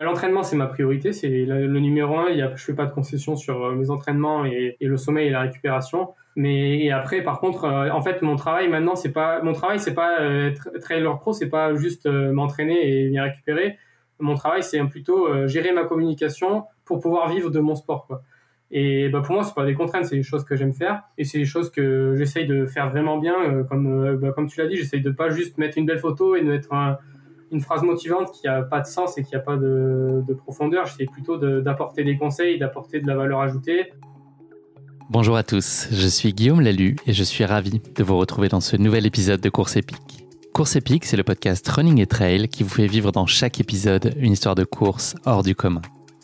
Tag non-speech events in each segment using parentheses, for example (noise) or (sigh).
L'entraînement, c'est ma priorité, c'est le, numéro un. Il y a, je fais pas de concession sur euh, mes entraînements et, le sommeil et la récupération. Mais après, par contre, euh, en fait, mon travail maintenant, c'est pas mon travail, c'est pas euh, trailer pro, c'est pas juste euh, m'entraîner et bien récupérer. Mon travail, c'est plutôt gérer ma communication pour pouvoir vivre de mon sport. Quoi. Et bah, pour moi, c'est pas des contraintes, c'est des choses que j'aime faire et c'est des choses que j'essaye de faire vraiment bien. comme bah, comme tu l'as dit, j'essaye de pas juste mettre une belle photo et de mettre un une phrase motivante qui a pas de sens et qui a pas de, de profondeur. J'essaie plutôt d'apporter des conseils, d'apporter de la valeur ajoutée. Bonjour à tous, je suis Guillaume Lalu et je suis ravi de vous retrouver dans ce nouvel épisode de Course épique. Course épique, c'est le podcast Running et Trail qui vous fait vivre dans chaque épisode une histoire de course hors du commun.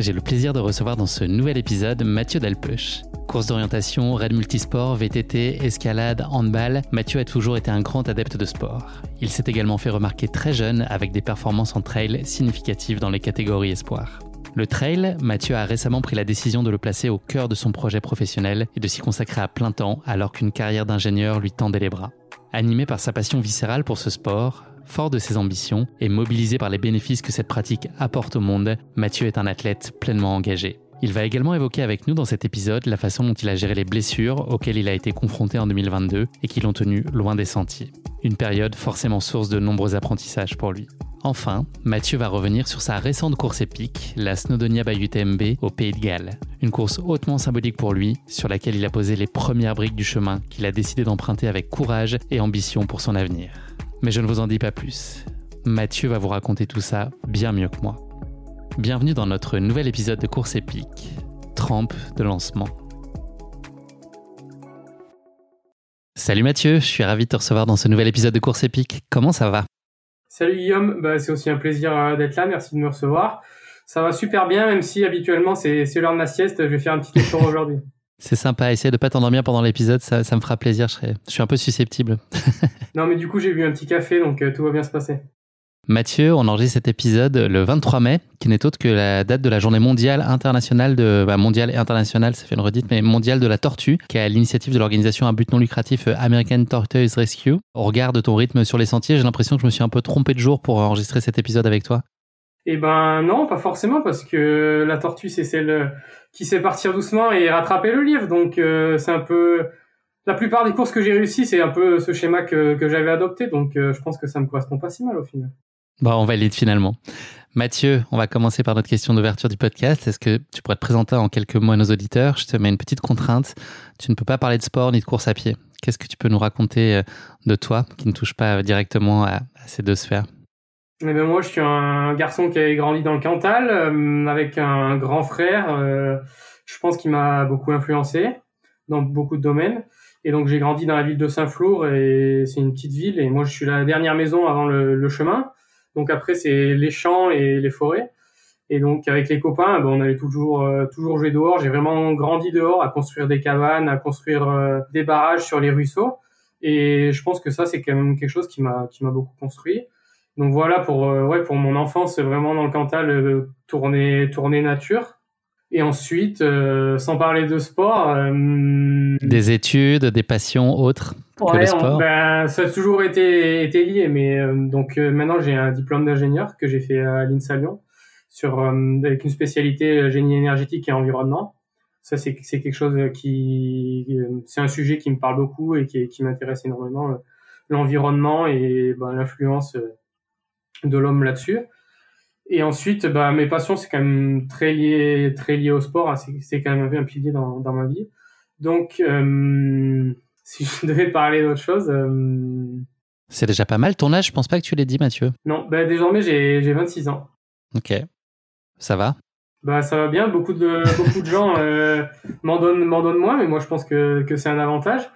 J'ai le plaisir de recevoir dans ce nouvel épisode Mathieu Delpeuch. Course d'orientation, raid multisport, VTT, escalade, handball, Mathieu a toujours été un grand adepte de sport. Il s'est également fait remarquer très jeune avec des performances en trail significatives dans les catégories espoir. Le trail, Mathieu a récemment pris la décision de le placer au cœur de son projet professionnel et de s'y consacrer à plein temps alors qu'une carrière d'ingénieur lui tendait les bras. Animé par sa passion viscérale pour ce sport, fort de ses ambitions et mobilisé par les bénéfices que cette pratique apporte au monde, Mathieu est un athlète pleinement engagé. Il va également évoquer avec nous dans cet épisode la façon dont il a géré les blessures auxquelles il a été confronté en 2022 et qui l'ont tenu loin des sentiers. Une période forcément source de nombreux apprentissages pour lui. Enfin, Mathieu va revenir sur sa récente course épique, la Snowdonia by UTMB au Pays de Galles. Une course hautement symbolique pour lui, sur laquelle il a posé les premières briques du chemin qu'il a décidé d'emprunter avec courage et ambition pour son avenir. Mais je ne vous en dis pas plus. Mathieu va vous raconter tout ça bien mieux que moi. Bienvenue dans notre nouvel épisode de Course épique, trempe de lancement. Salut Mathieu, je suis ravi de te recevoir dans ce nouvel épisode de Course épique. Comment ça va? Salut Guillaume, bah, c'est aussi un plaisir euh, d'être là, merci de me recevoir. Ça va super bien, même si habituellement c'est l'heure de ma sieste, je vais faire un petit effort (laughs) aujourd'hui. C'est sympa, essayer de pas t'endormir pendant l'épisode, ça, me fera plaisir, je, je suis un peu susceptible. (laughs) non mais du coup j'ai bu un petit café, donc euh, tout va bien se passer. Mathieu, on enregistre cet épisode le 23 mai, qui n'est autre que la date de la journée mondiale internationale de bah, mondiale et internationale, ça fait une redite, mais mondiale de la tortue, qui est à l'initiative de l'organisation à but non lucratif euh, American Tortoise Rescue. Au regard de ton rythme sur les sentiers, j'ai l'impression que je me suis un peu trompé de jour pour enregistrer cet épisode avec toi. Eh ben non, pas forcément, parce que la tortue c'est celle qui sait partir doucement et rattraper le livre, donc euh, c'est un peu la plupart des courses que j'ai réussi, c'est un peu ce schéma que, j'avais adopté, donc euh, je pense que ça me correspond pas si mal au final. Bon, on valide finalement. Mathieu, on va commencer par notre question d'ouverture du podcast. Est-ce que tu pourrais te présenter en quelques mots à nos auditeurs? Je te mets une petite contrainte. Tu ne peux pas parler de sport ni de course à pied. Qu'est-ce que tu peux nous raconter euh, de toi qui ne touche pas directement à, ces deux sphères? Eh ben moi, je suis un garçon qui a grandi dans le Cantal euh, avec un grand frère. Euh, je pense qu'il m'a beaucoup influencé dans beaucoup de domaines. Et donc j'ai grandi dans la ville de Saint-Flour et c'est une petite ville. Et moi, je suis la dernière maison avant le, le chemin. Donc après, c'est les champs et les forêts. Et donc avec les copains, ben, on allait toujours euh, toujours jouer dehors. J'ai vraiment grandi dehors, à construire des cabanes, à construire euh, des barrages sur les ruisseaux. Et je pense que ça, c'est quand même quelque chose qui m'a qui m'a beaucoup construit. Donc voilà pour euh, ouais pour mon enfance, vraiment dans le Cantal, tourner tourner nature. Et ensuite, euh, sans parler de sport. Euh, des études, des passions autres que le sport ben, Ça a toujours été, été lié, mais euh, donc maintenant j'ai un diplôme d'ingénieur que j'ai fait à l'INSA Lyon sur, avec une spécialité génie énergétique et environnement. Ça, c'est quelque chose qui. C'est un sujet qui me parle beaucoup et qui, qui m'intéresse énormément, l'environnement et ben, l'influence de l'homme là-dessus. Et ensuite, bah, mes passions, c'est quand même très lié, très lié au sport. Hein. C'est quand même un pilier dans, dans ma vie. Donc, euh, si je devais parler d'autre chose. Euh, c'est déjà pas mal. Ton âge, je pense pas que tu l'aies dit, Mathieu. Non, bah, désormais, j'ai 26 ans. Ok. Ça va? Bah, Ça va bien. Beaucoup de, beaucoup de gens euh, m'en donnent, donnent moins, mais moi, je pense que, que c'est un avantage.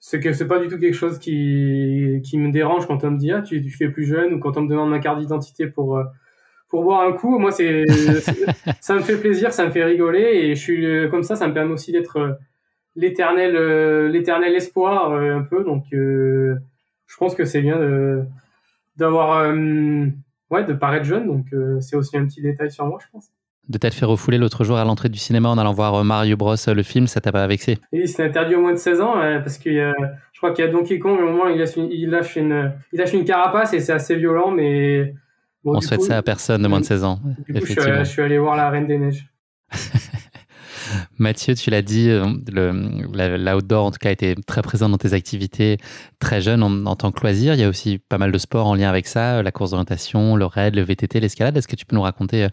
C'est que c'est pas du tout quelque chose qui, qui me dérange quand on me dit ah, tu, tu fais plus jeune ou quand on me demande ma carte d'identité pour pour boire un coup. Moi, c'est, (laughs) ça me fait plaisir, ça me fait rigoler et je suis comme ça, ça me permet aussi d'être euh, l'éternel, euh, l'éternel espoir euh, un peu. Donc, je pense que c'est bien de, d'avoir, ouais, de paraître jeune. Donc, c'est aussi un petit détail sur moi, je pense. De t'être fait refouler l'autre jour à l'entrée du cinéma en allant voir Mario Bros le film, ça t'a pas vexé? Oui, c'est interdit au moins de 16 ans parce que je crois qu'il y a Donkey Kong, au moment il lâche une, il lâche une, il lâche une carapace et c'est assez violent, mais on souhaite ça à personne de moins de 16 ans. je, suis allé voir la Reine des Neiges. (laughs) Mathieu, tu l'as dit, euh, l'outdoor en tout cas était très présent dans tes activités très jeune en, tant que loisir. Il y a aussi pas mal de sports en lien avec ça, la course d'orientation, le raid, le VTT, l'escalade. Est-ce que tu peux nous raconter euh,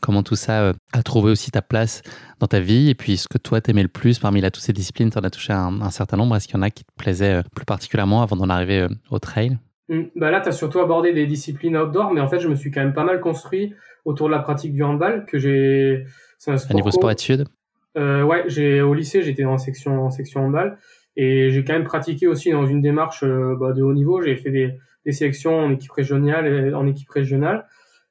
comment tout ça euh, a trouvé aussi ta place dans ta vie? Et puis ce que toi t'aimais le plus parmi là, toutes ces disciplines Tu en as touché un, un certain nombre. Est-ce qu'il y en a qui te plaisaient plus particulièrement avant d'en arriver au trail? Mm. Bah là, tu as surtout abordé des disciplines outdoor, mais en fait, je me suis quand même pas mal construit autour de la pratique du handball, que j'ai. C'est un sport. niveau sport études euh, Ouais, j'ai au lycée, j'étais en section en section handball, et j'ai quand même pratiqué aussi dans une démarche euh, bah, de haut niveau. J'ai fait des, des sélections en équipe régionale, et, en équipe régionale,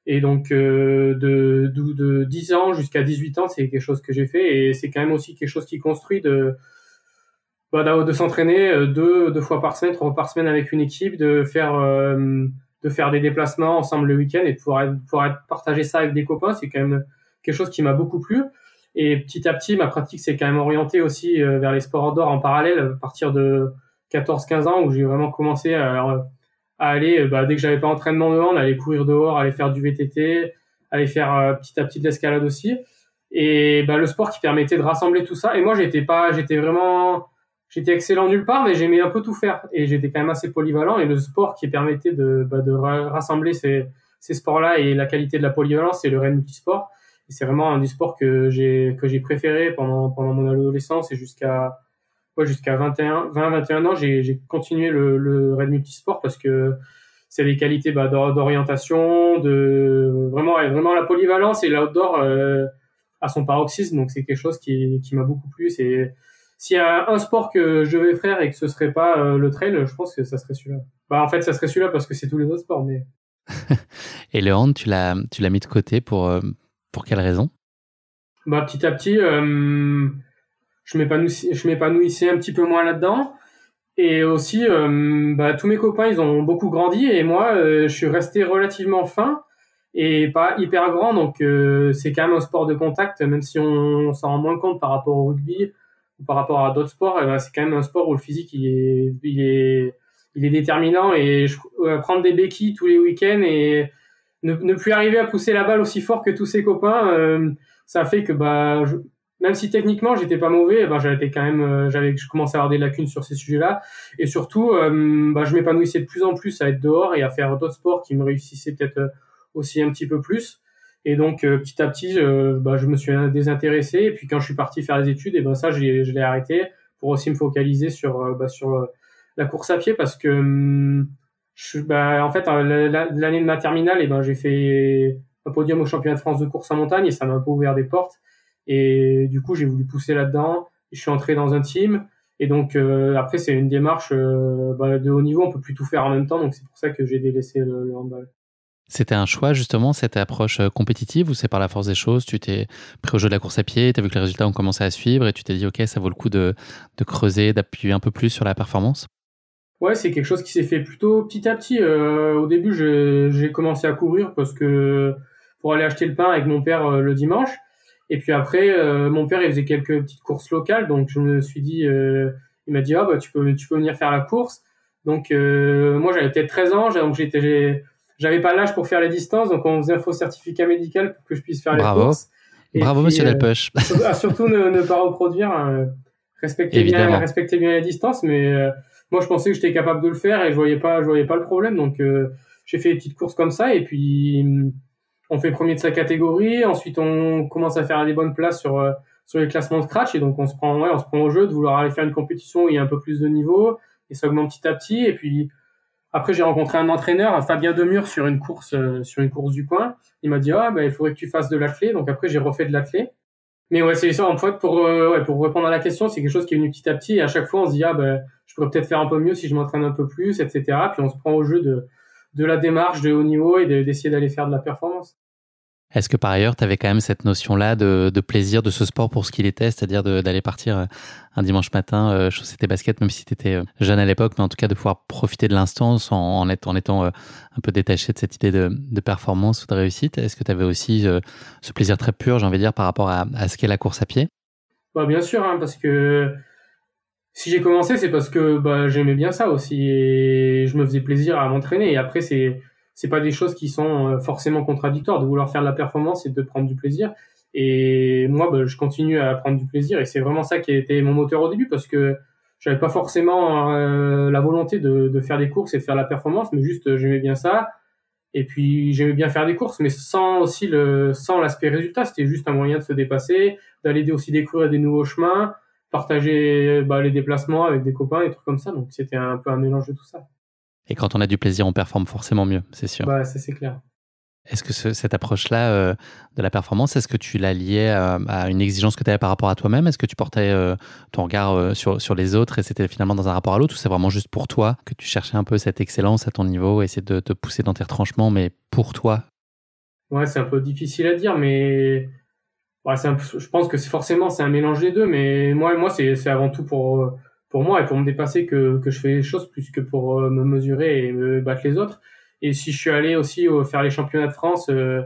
et donc euh, de, de, de 10 ans jusqu'à 18 ans, c'est quelque chose que j'ai fait, et c'est quand même aussi quelque chose qui construit de bah, de s'entraîner euh, deux, deux fois par semaine, trois fois par semaine avec une équipe, de faire, euh, de faire des déplacements ensemble le week-end et de pouvoir, pouvoir partager ça avec des copains, c'est quand même quelque chose qui m'a beaucoup plu. Et petit à petit, ma pratique s'est quand même orientée aussi euh, vers les sports outdoor en parallèle à partir de 14-15 ans où j'ai vraiment commencé à, à aller, bah, dès que j'avais pas entraînement dehors, aller courir dehors, aller faire du VTT, aller faire petit à petit de l'escalade aussi. Et bah, le sport qui permettait de rassembler tout ça. Et moi, j'étais pas, j'étais vraiment, j'étais excellent nulle part, mais j'aimais un peu tout faire. Et j'étais quand même assez polyvalent. Et le sport qui permettait de, bah, de rassembler ces, ces sports-là et la qualité de la polyvalence, c'est le raid multisport. C'est vraiment un des sports que j'ai, que j'ai préféré pendant, pendant mon adolescence et jusqu'à, ouais, jusqu'à 21, 20, 21 ans, j'ai, j'ai continué le, le raid multisport parce que c'est des qualités bah, d'orientation, de vraiment, vraiment la polyvalence et l'outdoor euh, à son paroxysme. Donc c'est quelque chose qui, qui m'a beaucoup plu. C'est, s'il y a un sport que je vais faire et que ce serait pas euh, le trail, je pense que ça serait celui-là. Bah, en fait, ça serait celui-là parce que c'est tous les autres sports, mais. (laughs) et le hand, tu l'as, tu l'as mis de côté pour, euh, pour quelle raison? Bah, petit à petit, euh, je m'épanouissais, un petit peu moins là-dedans. Et aussi, bah, tous mes copains, ils ont beaucoup grandi et moi, je suis resté relativement fin et pas hyper grand. Donc, c'est quand même un sport de contact, même si on s'en rend moins compte par rapport au rugby par rapport à d'autres sports, c'est quand même un sport où le physique il est, déterminant et je, euh, prendre des béquilles tous les week-ends et ne, ne, plus arriver à pousser la balle aussi fort que tous ses copains, euh, ça fait que bah même si techniquement j'étais pas mauvais, ben j'avais quand même euh, j'avais je commençais à avoir des lacunes sur ces sujets-là et surtout bah, je m'épanouissais de plus en plus à être dehors et à faire d'autres sports qui me réussissaient peut-être aussi un petit peu plus. Et donc euh, petit à petit, bah, je me suis désintéressé. Et puis quand je suis parti faire les études, et ben ça, je l'ai arrêté pour aussi me focaliser sur euh, bah, sur euh, la course à pied parce que hum, bah, en fait l'année de ma terminale, et ben j'ai fait un podium au championnat de France de course en montagne et ça m'a un peu ouvert des portes. Et du coup, j'ai voulu pousser là-dedans. Je suis entré dans un team. Et donc après, c'est une démarche bah, de haut niveau. On peut plus tout faire en même temps. Donc c'est pour ça que j'ai délaissé le, handball. C'était un choix justement, cette approche euh, compétitive ou c'est par la force des choses? Tu t'es pris au jeu de la course à pied, tu as vu que les résultats ont commencé à suivre et tu t'es dit ok, ça vaut le coup de creuser, d'appuyer un peu plus sur la performance? Ouais, c'est quelque chose qui s'est fait plutôt petit à petit. Euh, au début, j'ai commencé à courir parce que pour aller acheter le pain avec mon père euh, le dimanche. Et puis après, mon père il faisait quelques petites courses locales, donc je me suis dit, il m'a dit ah bah tu peux tu peux venir faire la course. Donc moi j'avais peut-être 13 ans, donc j'étais j'avais pas l'âge pour faire les distances, donc on faisait un faux certificat médical pour que je puisse faire les courses. Bravo, monsieur Delpech. (laughs) surtout ne, ne, pas reproduire. Hein. respecter bien, respecter bien les distances, mais moi je pensais que j'étais capable de le faire et je voyais pas, je voyais pas le problème. Donc euh, j'ai fait des petites courses comme ça et puis mm, on fait premier de sa catégorie. Ensuite on commence à faire des bonnes places sur euh, sur les classements de scratch et donc on se prend, ouais, on se prend au jeu de vouloir aller faire une compétition où il y a un peu plus de niveau et ça augmente petit à petit. Et puis après j'ai rencontré un entraîneur, Fabien Demure, sur une course euh, sur une course du coin. Il m'a dit ah ben il faudrait que tu fasses de l'athlé. Donc après j'ai refait de l'athlé. Mais ouais, c'est ça, en fait, pour, ouais, pour répondre à la question, c'est quelque chose qui est venu petit à petit, et à chaque fois, on se dit, ah, ben, je pourrais peut-être faire un peu mieux si je m'entraîne un peu plus, etc. Puis on se prend au jeu de, de la démarche de haut niveau et d'essayer d'aller faire de la performance. Est-ce que par ailleurs, tu avais quand même cette notion-là de, plaisir de ce sport pour ce qu'il était, c'est-à-dire d'aller partir euh, un dimanche matin, euh, chausser tes baskets, même si tu étais euh, jeune à l'époque, mais en tout cas de pouvoir profiter de l'instant en, étant euh, un peu détaché de cette idée de, performance ou de réussite? Est-ce que tu avais aussi ce plaisir très pur, j'ai envie de dire, par rapport à, à ce qu'est la course à pied? Bah, Bien sûr, hein, parce que si j'ai commencé, c'est parce que bah, j'aimais bien ça aussi et je me faisais plaisir à m'entraîner. Et après, c'est c'est pas des choses qui sont euh, forcément contradictoires de vouloir faire de la performance et de prendre du plaisir. Et moi, bah, je continue à prendre du plaisir et c'est vraiment ça qui a été mon moteur au début parce que j'avais pas forcément euh, la volonté de, de, faire des courses et de faire la performance, mais juste euh, j'aimais bien ça. Et puis j'aimais bien faire des courses, mais sans aussi le sans l'aspect résultat. C'était juste un moyen de se dépasser, d'aller aussi découvrir des nouveaux chemins partager bah, les déplacements avec des copains et trucs comme ça. Donc c'était un peu un mélange de tout ça. Et quand on a du plaisir, on performe forcément mieux, c'est sûr. Bah, ça c'est clair. Est-ce que cette approche-là euh, de la performance, est-ce que tu l'as liée à, une exigence que tu avais par rapport à toi-même? Est-ce que tu portais euh, ton regard euh, sur, sur les autres et c'était finalement dans un rapport à l'autre ou c'est vraiment juste pour toi que tu cherchais un peu cette excellence à ton niveau, essayer de te pousser dans tes retranchements, mais pour toi? Ouais, c'est un peu difficile à dire, mais je pense que forcément c'est un mélange des deux, mais moi, moi c'est avant tout pour pour moi et pour me dépasser que, que je fais les choses plus que pour euh, me mesurer et me battre les autres. Et si je suis allé aussi faire les championnats de France, euh,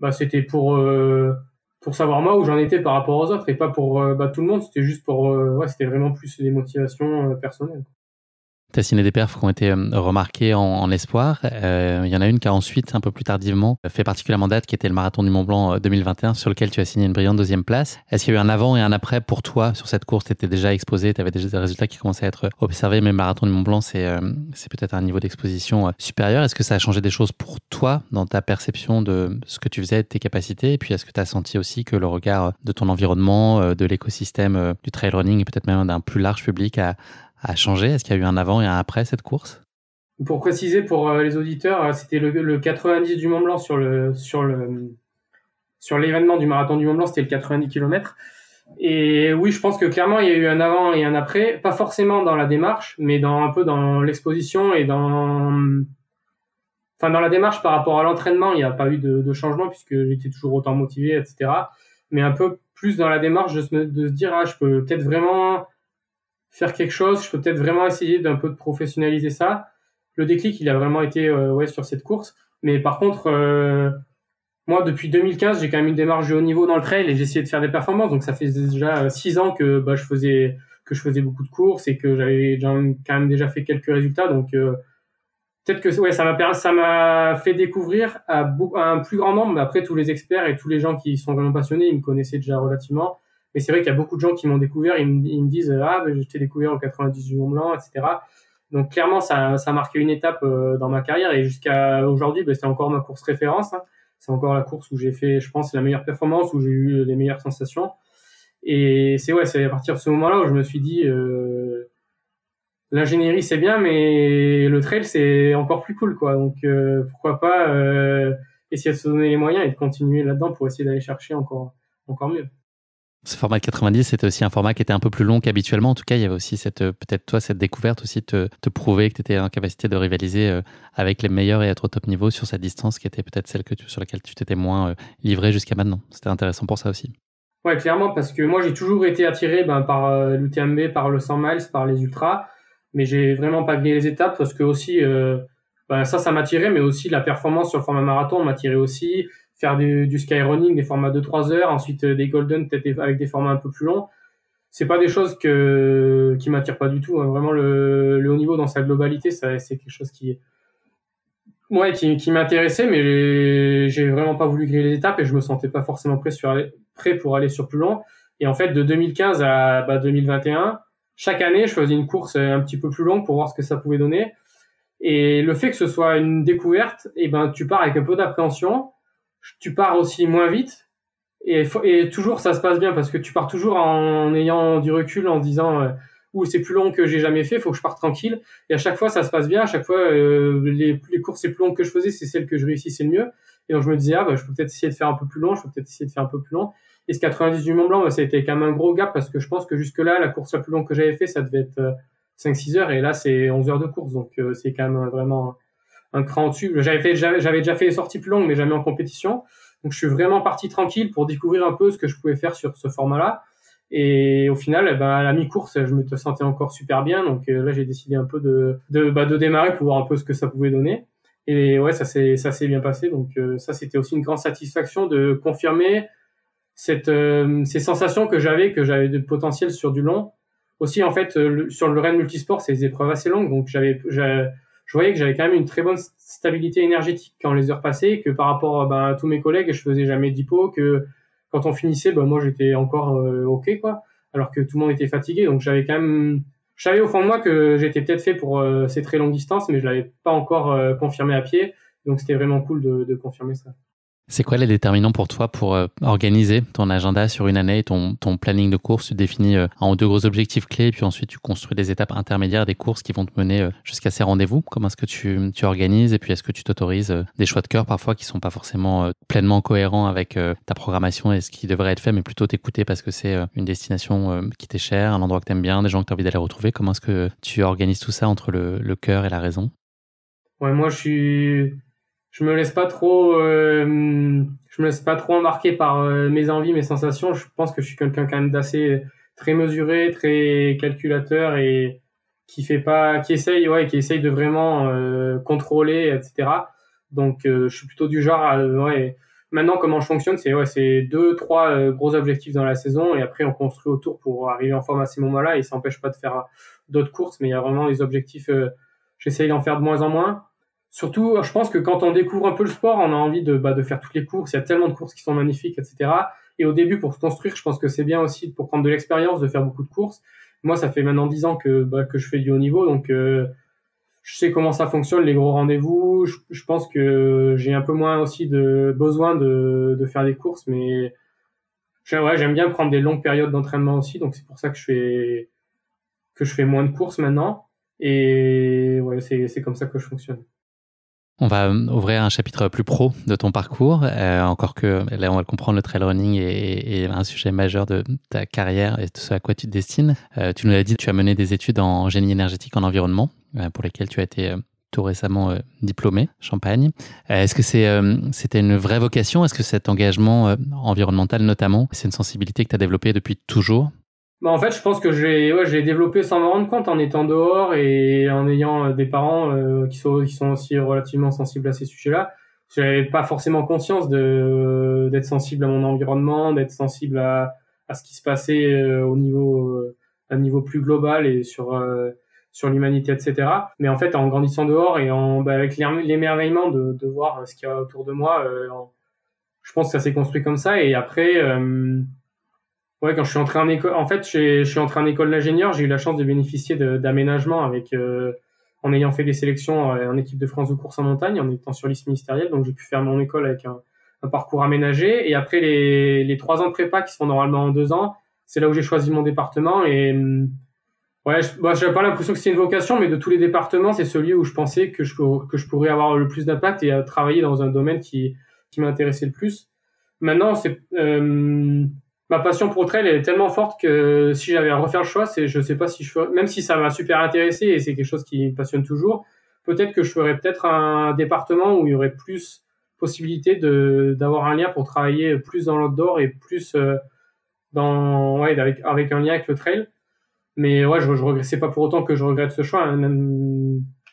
bah, c'était pour euh, pour savoir moi où j'en étais par rapport aux autres et pas pour battre tout le monde. C'était juste pour ouais, c'était vraiment plus des motivations personnelles. Tu as signé des perfs qui ont été euh, remarquées en, espoir. Euh, il y en a une qui a ensuite, un peu plus tardivement, fait particulièrement date, qui était le marathon du Mont Blanc 2021, euh, sur lequel tu as signé une brillante deuxième place. Est-ce qu'il y a eu un avant et un après pour toi sur cette course? Tu étais déjà exposé, tu avais déjà des résultats qui commençaient à être observés, mais le marathon du Mont Blanc, c'est c'est peut-être un niveau d'exposition supérieur. Est-ce que ça a changé des choses pour toi dans ta perception de ce que tu faisais, de tes capacités? Et puis, est-ce que tu senti aussi que le regard de ton environnement, de l'écosystème du trail running et peut-être même d'un plus large public a, a changé? Est-ce qu'il y a eu un avant et un après cette course? Pour préciser pour euh, les auditeurs, euh, c'était le, 90 du Mont Blanc sur le sur le sur l'événement du marathon du Mont Blanc, c'était le 90 km. Et oui, je pense que clairement il y a eu un avant et un après, pas forcément dans la démarche, mais un peu dans l'exposition et dans enfin dans la démarche par rapport à l'entraînement, il n'y a pas eu de, changement puisque j'étais toujours autant motivé, etc. Mais un peu plus dans la démarche de se, de se dire ah je peux peut-être vraiment faire quelque chose. Je peux peut-être vraiment essayer d'un peu de professionnaliser ça. Le déclic, il a vraiment été euh, ouais sur cette course. Mais par contre, euh, moi, depuis 2015, j'ai quand même une démarche de haut niveau dans le trail et j'ai essayé de faire des performances. Donc, ça fait déjà euh, six ans que bah, je faisais que je faisais beaucoup de courses et que j'avais quand même déjà fait quelques résultats. Donc, peut-être que ouais, ça m'a fait découvrir à, un plus grand nombre. Mais après, tous les experts et tous les gens qui sont vraiment passionnés, ils me connaissaient déjà relativement. Mais c'est vrai qu'il y a beaucoup de gens qui m'ont découvert, ils me, disent ah ben, je t'ai découvert en 98 du Mont Blanc, etc. Donc clairement ça, ça a marqué une étape euh, dans ma carrière et jusqu'à aujourd'hui ben, c'est encore ma course référence. Hein. C'est encore la course où j'ai fait, je pense, la meilleure performance, où j'ai eu les meilleures sensations. Et c'est ouais, c'est à partir de ce moment-là où je me suis dit euh, l'ingénierie c'est bien, mais le trail c'est encore plus cool quoi. Donc euh, pourquoi pas essayer de se donner les moyens et de continuer là-dedans pour essayer d'aller chercher encore encore mieux. Ce format de 90, c'était aussi un format qui était un peu plus long qu'habituellement. En tout cas, il y avait aussi cette, euh, peut-être toi, cette découverte aussi, te, te prouver que tu étais en capacité de rivaliser euh, avec les meilleurs et être au top niveau sur cette distance qui était peut-être celle que tu, sur laquelle tu t'étais moins euh, livré jusqu'à maintenant. C'était intéressant pour ça aussi. Ouais, clairement, parce que moi, j'ai toujours été attiré ben, par l'UTMB, par le 100 miles, par les ultras, mais j'ai vraiment pas gagné les étapes parce que aussi, ben, ça, ça m'attirait, mais aussi la performance sur le format marathon m'attirait aussi faire du, skyrunning, des formats de 3 heures, ensuite des golden peut-être avec des formats un peu plus longs. C'est pas des choses que qui m'attirent pas du tout. Hein. Vraiment le, le haut niveau dans sa globalité, ça c'est quelque chose qui ouais qui, qui m'intéressait, mais j'ai vraiment pas voulu griller les étapes et je me sentais pas forcément prêt sur prêt pour aller sur plus long. Et en fait, de 2015 à bah, 2021, chaque année, je faisais une course un petit peu plus longue pour voir ce que ça pouvait donner. Et le fait que ce soit une découverte, eh ben tu pars avec un peu d'appréhension, tu pars aussi moins vite, et, et, toujours ça se passe bien parce que tu pars toujours en, ayant du recul, en disant euh, ou c'est plus long que j'ai jamais fait, faut que je parte tranquille. Et à chaque fois ça se passe bien, à chaque fois euh, les, les courses les plus longues que je faisais, c'est celles que je réussissais le mieux. Et donc je me disais ah bah je peux peut-être essayer de faire un peu plus long, je peux peut-être essayer de faire un peu plus long. Et ce 90 du Mont Blanc, bah, ça a été quand même un gros gap parce que je pense que jusque-là, la course la plus longue que j'avais fait, ça devait être 5-6 euh, heures et là, c'est 11 heures de course. Donc, euh, c'est quand même vraiment un cran dessus. J'avais fait, j'avais déjà fait des sorties plus longues, mais jamais en compétition. Donc, je suis vraiment parti tranquille pour découvrir un peu ce que je pouvais faire sur ce format-là. Et au final, eh ben, à la mi-course, je me sentais encore super bien. Donc euh, là, j'ai décidé un peu de, de, bah, de démarrer pour voir un peu ce que ça pouvait donner. Et ouais, ça s'est, ça s'est bien passé. Donc ça, c'était aussi une grande satisfaction de confirmer cette, euh, ces sensations que j'avais, que j'avais de potentiel sur du long. Aussi, en fait, euh, sur le Rennes Multisport, c'est des épreuves assez longues, donc j'avais, je voyais que j'avais quand même une très bonne stabilité énergétique quand les heures passaient, que par rapport ben, à tous mes collègues, je faisais jamais d'hypo, que quand on finissait, ben, moi j'étais encore euh, ok, quoi, alors que tout le monde était fatigué, donc j'avais quand même, je savais au fond de moi que j'étais peut-être fait pour ces très longues distances, mais je l'avais pas encore confirmé à pied, donc c'était vraiment cool de confirmer ça. C'est quoi les déterminants pour toi pour euh, organiser ton agenda sur une année, ton, planning de course Tu définis euh, en deux gros objectifs clés, puis ensuite tu construis des étapes intermédiaires, des courses qui vont te mener euh, jusqu'à ces rendez-vous. Comment est-ce que tu, tu organises Et puis est-ce que tu t'autorises des choix de cœur parfois qui sont pas forcément pleinement cohérents avec ta programmation et ce qui devrait être fait, mais plutôt t'écouter parce que c'est une destination qui t'est chère, un endroit que t'aimes bien, des gens que tu as envie d'aller retrouver? Comment est-ce que tu organises tout ça entre le, le cœur et la raison? Ouais, moi je suis je me laisse pas trop euh, je me laisse pas trop embarquer par euh, mes envies mes sensations. Je pense que je suis quelqu'un quand même d'assez très mesuré très calculateur et qui fait pas qui essaye ouais qui essaye de vraiment euh, contrôler etc donc je suis plutôt du genre à, ouais. Maintenant comment je fonctionne c'est ouais c'est deux trois gros objectifs dans la saison et après on construit autour pour arriver en forme à ces moments là et ça n'empêche pas de faire d'autres courses mais il y a vraiment des objectifs j'essaye d'en faire de moins en moins surtout, je pense que quand on découvre un peu le sport, on a envie de, bah, de faire toutes les courses. Il y a tellement de courses qui sont magnifiques, etc. Et au début, pour se construire, je pense que c'est bien aussi pour prendre de l'expérience de faire beaucoup de courses. Moi, ça fait maintenant dix ans que, bah, que je fais du haut niveau, donc euh, je sais comment ça fonctionne, les gros rendez-vous. Je, pense que j'ai un peu moins aussi de besoin de, de faire des courses, mais j'aime bien prendre des longues périodes d'entraînement aussi, donc c'est pour ça que je fais que je fais moins de courses maintenant. Et ouais, c'est comme ça que je fonctionne. On va euh, ouvrir un chapitre plus pro de ton parcours, euh, encore que là on va le comprendre, le trail running est, un sujet majeur de ta carrière et de ce à quoi tu te destines. Euh, tu nous l'as dit, tu as mené des études en génie énergétique en environnement, pour lesquelles tu as été tout récemment diplômé, Champagne. Est-ce que c'est, c'était une vraie vocation? Est-ce que cet engagement environnemental notamment, c'est une sensibilité que tu as développée depuis toujours? Bah en fait, je pense que j'ai ouais, j'ai développé sans me rendre compte en étant dehors et en ayant euh, des parents euh, qui sont qui sont aussi relativement sensibles à ces sujets-là. J'avais pas forcément conscience de d'être sensible à mon environnement, d'être sensible à à ce qui se passait euh, au niveau à un niveau plus global et sur sur l'humanité, etc. Mais en fait, en grandissant dehors et en bah, avec l'émerveillement de de voir ce qu'il y a autour de moi, je pense que ça s'est construit comme ça. Et après Ouais, quand je suis entré en école, en fait, je suis entré en école d'ingénieur, j'ai eu la chance de bénéficier d'aménagement avec, euh, en ayant fait des sélections en équipe de France de course en montagne, en étant sur liste ministérielle, donc j'ai pu faire mon école avec un, parcours aménagé. Et après les, trois ans de prépa qui sont normalement en deux ans, c'est là où j'ai choisi mon département. Et ouais, je, j'avais pas l'impression que c'était une vocation, mais de tous les départements, c'est celui où je pensais que je, que je pourrais avoir le plus d'impact et travailler dans un domaine qui, qui m'intéressait le plus. Maintenant, c'est euh, ma passion pour le trail est tellement forte que si j'avais à refaire le choix, c'est je sais pas si je ferais, même si ça m'a super intéressé et c'est quelque chose qui me passionne toujours, peut-être que je ferais peut-être un département où il y aurait plus possibilité de d'avoir un lien pour travailler plus dans l'outdoor et plus euh, dans ouais avec avec un lien avec le trail. Mais ouais, je je regrette pas pour autant que je regrette ce choix. Hein.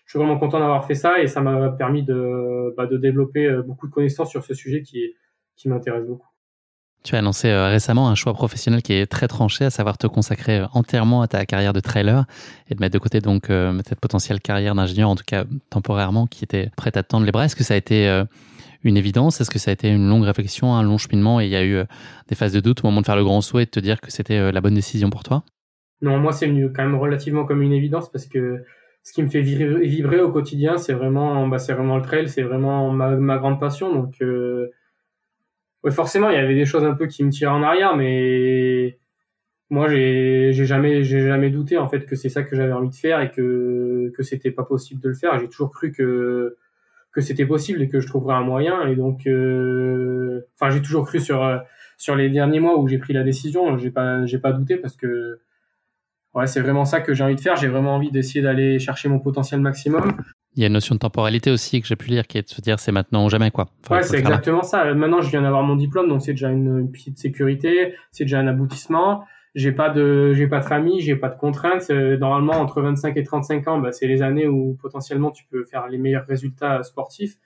je suis vraiment content d'avoir fait ça et ça m'a permis de bah, de développer euh, beaucoup de connaissances sur ce sujet qui qui m'intéresse beaucoup. Tu as annoncé euh, récemment un choix professionnel qui est très tranché, à savoir te consacrer euh, entièrement à ta carrière de trailer et de mettre de côté donc euh, cette potentielle carrière d'ingénieur, en tout cas temporairement, qui était prête à tendre les bras. Est-ce que ça a été une évidence? Est-ce que ça a été une longue réflexion, un long cheminement et il y a eu des phases de doute au moment de faire le grand saut et de te dire que c'était la bonne décision pour toi? Non, moi c'est venu quand même relativement comme une évidence parce que ce qui me fait vibrer au quotidien, c'est vraiment, bah, c'est vraiment le trail, c'est vraiment ma, grande passion. Donc ouais, forcément, il y avait des choses un peu qui me tiraient en arrière, mais moi, j'ai, jamais, douté en fait que c'est ça que j'avais envie de faire et que que c'était pas possible de le faire. J'ai toujours cru que c'était possible et que je trouverais un moyen. Et donc, euh, j'ai toujours cru sur les derniers mois où j'ai pris la décision. J'ai pas, pas douté parce que c'est vraiment ça que j'ai envie de faire. J'ai vraiment envie d'essayer d'aller chercher mon potentiel maximum. Il y a une notion de temporalité aussi que j'ai pu lire qui est de se dire c'est maintenant ou jamais quoi. ouais, c'est exactement ça. Maintenant, je viens d'avoir mon diplôme, donc c'est déjà une, petite sécurité, c'est déjà un aboutissement. J'ai pas de, j'ai pas de famille, j'ai pas de contraintes. Euh, normalement, entre 25 et 35 ans, bah, c'est les années où potentiellement tu peux faire les meilleurs résultats sportifs.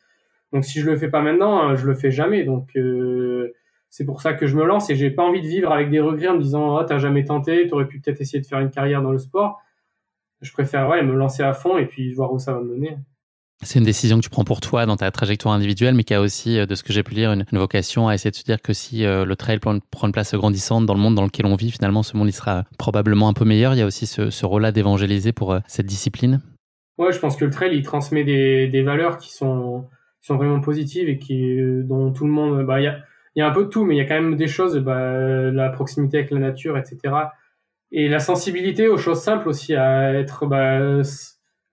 Donc si je le fais pas maintenant, euh, je le fais jamais. Donc euh, c'est pour ça que je me lance et j'ai pas envie de vivre avec des regrets en me disant oh t'as jamais tenté, t'aurais pu peut-être essayer de faire une carrière dans le sport je préfère ouais, me lancer à fond et puis voir où ça va me mener. C'est une décision que tu prends pour toi dans ta trajectoire individuelle, mais qui a aussi, euh, de ce que j'ai pu lire, une, vocation à essayer de se dire que si euh, le trail prend une place grandissante dans le monde dans lequel on vit, finalement, ce monde il sera probablement un peu meilleur. Il y a aussi ce, rôle-là d'évangéliser pour euh, cette discipline. Ouais, je pense que le trail il transmet des, des valeurs qui sont, qui sont vraiment positives et qui, dont tout le monde, bah, il y a, y a un peu de tout, mais il y a quand même des choses, bah, la proximité avec la nature, etc et la sensibilité aux choses simples aussi, à être, bah,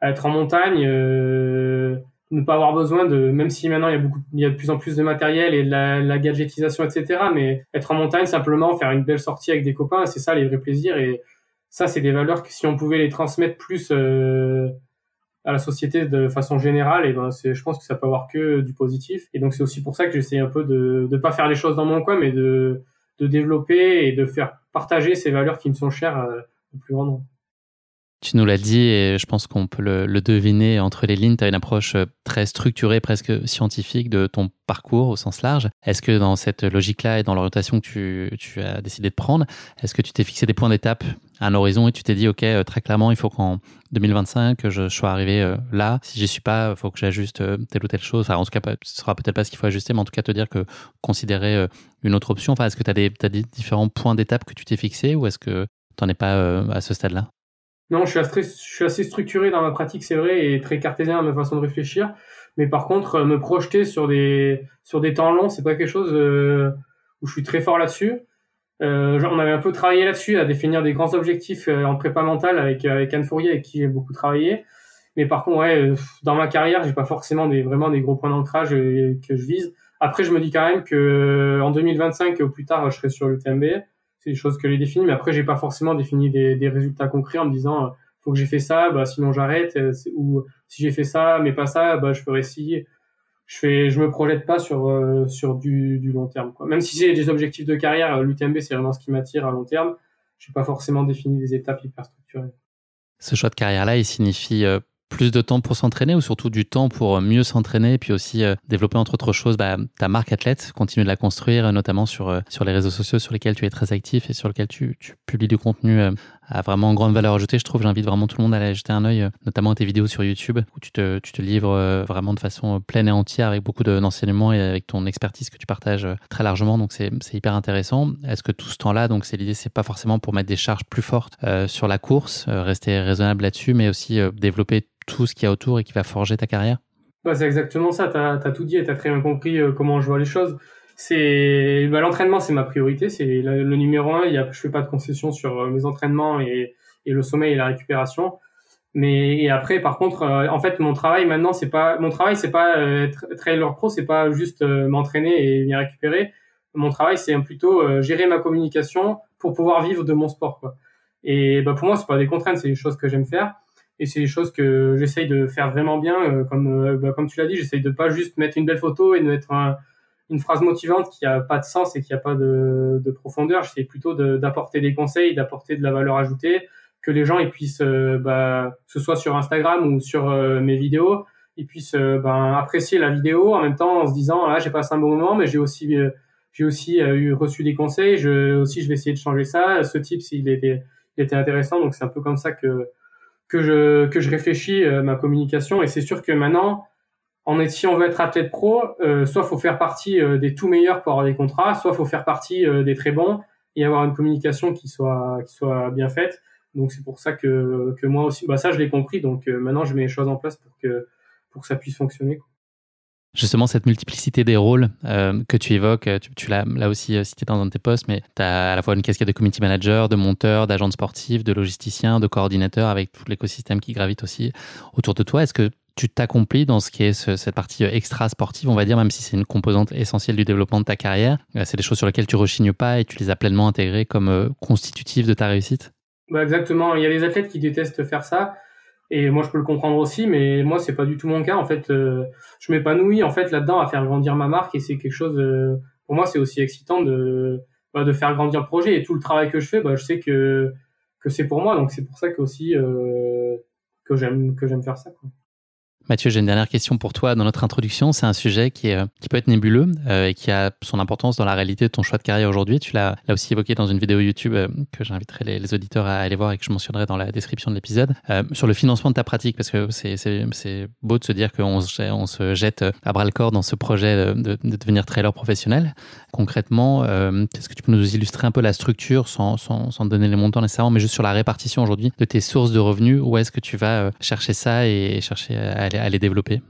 à être en montagne, euh, ne pas avoir besoin de, même si maintenant il y a beaucoup, il y a de plus en plus de matériel et de la, la gadgetisation, etc. Mais être en montagne simplement, faire une belle sortie avec des copains, c'est ça les vrais plaisirs. Et ça, c'est des valeurs que si on pouvait les transmettre plus euh, à la société de façon générale, et ben c'est, je pense que ça peut avoir que du positif. Et donc c'est aussi pour ça que j'essaie un peu de, de pas faire les choses dans mon coin, mais de de développer et de faire partager ces valeurs qui me sont chères euh, au plus grand nombre. Tu nous l'as dit et je pense qu'on peut le, deviner entre les lignes. Tu as une approche euh, très structurée, presque scientifique de ton parcours au sens large. Est-ce que dans cette logique-là et dans l'orientation que tu, as décidé de prendre, est-ce que tu t'es fixé des points d'étape, un horizon et tu t'es dit, OK, euh, très clairement, il faut qu'en 2025, je sois arrivé là. Si j'y suis pas, il faut que j'ajuste telle ou telle chose. Enfin, en tout cas, ce sera peut-être pas ce qu'il faut ajuster, mais en tout cas, te dire que considérer une autre option. Enfin, est-ce que tu as des différents points d'étape que tu t'es fixé ou est-ce que tu n'en es pas à ce stade-là? Non, je suis, assez, structuré dans ma pratique, c'est vrai, et très cartésien dans ma façon de réfléchir. Mais par contre, euh, me projeter sur des, sur des temps longs, c'est pas quelque chose euh, où je suis très fort là-dessus. Euh, on avait un peu travaillé là-dessus, à définir des grands objectifs en prépa mentale avec, avec Anne Fourier, avec qui j'ai beaucoup travaillé. Mais par contre, ouais, dans ma carrière, j'ai pas forcément des, vraiment des gros points d'ancrage que je vise. Après, je me dis quand même que en 2025 au plus tard, je serai sur le TMB c'est des choses que j'ai définies, mais après, j'ai pas forcément défini des, résultats concrets en me disant, euh, faut que j'ai fait ça, bah, sinon j'arrête, euh, ou si j'ai fait ça, mais pas ça, bah, je ferai ci. Je fais, je me projette pas sur, euh, sur du, long terme, quoi. Même si j'ai des objectifs de carrière, l'UTMB, c'est vraiment ce qui m'attire à long terme. Je n'ai pas forcément défini des étapes hyper structurées. Ce choix de carrière-là, il signifie plus de temps pour s'entraîner ou surtout du temps pour mieux s'entraîner et puis aussi euh, développer entre autres choses bah, ta marque athlète, continuer de la construire notamment sur, euh, sur les réseaux sociaux sur lesquels tu es très actif et sur lesquels tu, tu publies du contenu euh, à vraiment grande valeur ajoutée. Je trouve, j'invite vraiment tout le monde à aller jeter un œil, notamment à tes vidéos sur YouTube où tu te, livres vraiment de façon pleine et entière avec beaucoup d'enseignements et avec ton expertise que tu partages très largement. Donc c'est hyper intéressant. Est-ce que tout ce temps-là, donc c'est l'idée, c'est pas forcément pour mettre des charges plus fortes sur la course, rester raisonnable là-dessus, mais aussi développer tout ce qu'il y a autour et qui va forger ta carrière? Bah, C'est exactement ça, tu as, tout dit et tu as très bien compris euh, comment je vois les choses. C'est bah, L'entraînement, c'est ma priorité, c'est le, numéro un. Il y a, je fais pas de concession sur euh, mes entraînements et, et le sommeil et la récupération. Mais et après, par contre, euh, en fait, mon travail maintenant, c'est pas mon travail, c'est pas être trailer pro, c'est pas juste m'entraîner et bien récupérer. Mon travail, c'est plutôt gérer ma communication pour pouvoir vivre de mon sport. Quoi. Et bah, pour moi, c'est pas des contraintes, c'est des choses que j'aime faire et c'est des choses que j'essaye de faire vraiment bien euh, comme euh, bah, comme tu l'as dit j'essaye de pas juste mettre une belle photo et de mettre une phrase motivante qui a pas de sens et qui a pas de, de profondeur j'essaie plutôt d'apporter des conseils d'apporter de la valeur ajoutée que les gens ils puissent euh, bah, que ce soit sur Instagram ou sur mes vidéos ils puissent ben, apprécier la vidéo en même temps en se disant ah j'ai passé un bon moment mais j'ai aussi j'ai aussi eu reçu des conseils. Je aussi, je vais essayer de changer ça. Ce type, s'il était, il était intéressant. Donc c'est un peu comme ça que que je que je réfléchis ma communication. Et c'est sûr que maintenant, en si on veut être athlète pro, euh, soit faut faire partie des tout meilleurs pour avoir des contrats, soit faut faire partie des très bons et avoir une communication qui soit qui soit bien faite. Donc c'est pour ça que, que moi aussi, bah ça je l'ai compris. Donc euh, maintenant je mets les choses en place pour que pour que ça puisse fonctionner. Justement, cette multiplicité des rôles euh, que tu évoques, tu, tu l'as là aussi euh, cité dans un de tes postes, mais tu as à la fois une casquette de community manager, de monteur, d'agent sportif, de logisticien, de coordinateur, avec tout l'écosystème qui gravite aussi autour de toi. Est-ce que tu t'accomplis dans ce qui est cette partie extra sportive, on va dire, même si c'est une composante essentielle du développement de ta carrière? C'est des choses sur lesquelles tu rechignes pas et tu les as pleinement intégrées comme constitutives de ta réussite? Bah exactement. Il y a des athlètes qui détestent faire ça. Et moi, je peux le comprendre aussi, mais moi, c'est pas du tout mon cas. En fait, euh, je m'épanouis en fait là-dedans à faire grandir ma marque et c'est quelque chose. Euh, pour moi, c'est aussi excitant de bah, de faire grandir le projet et tout le travail que je fais. Bah, je sais que que c'est pour moi, donc c'est pour ça que aussi euh, que j'aime que j'aime faire ça. Quoi. Mathieu, j'ai une dernière question pour toi. Dans notre introduction, c'est un sujet qui, est, qui peut être nébuleux euh, et qui a son importance dans la réalité de ton choix de carrière aujourd'hui. Tu l'as aussi évoqué dans une vidéo YouTube euh, que j'inviterai les, les, auditeurs à aller voir et que je mentionnerai dans la description de l'épisode, euh, sur le financement de ta pratique, parce que c'est beau de se dire qu'on se, on se jette à bras le corps dans ce projet de, de devenir trailer professionnel. Concrètement, est-ce que tu peux nous illustrer un peu la structure sans, sans, sans, donner les montants nécessairement, mais juste sur la répartition aujourd'hui de tes sources de revenus Où est-ce que tu vas chercher ça et chercher à les développer?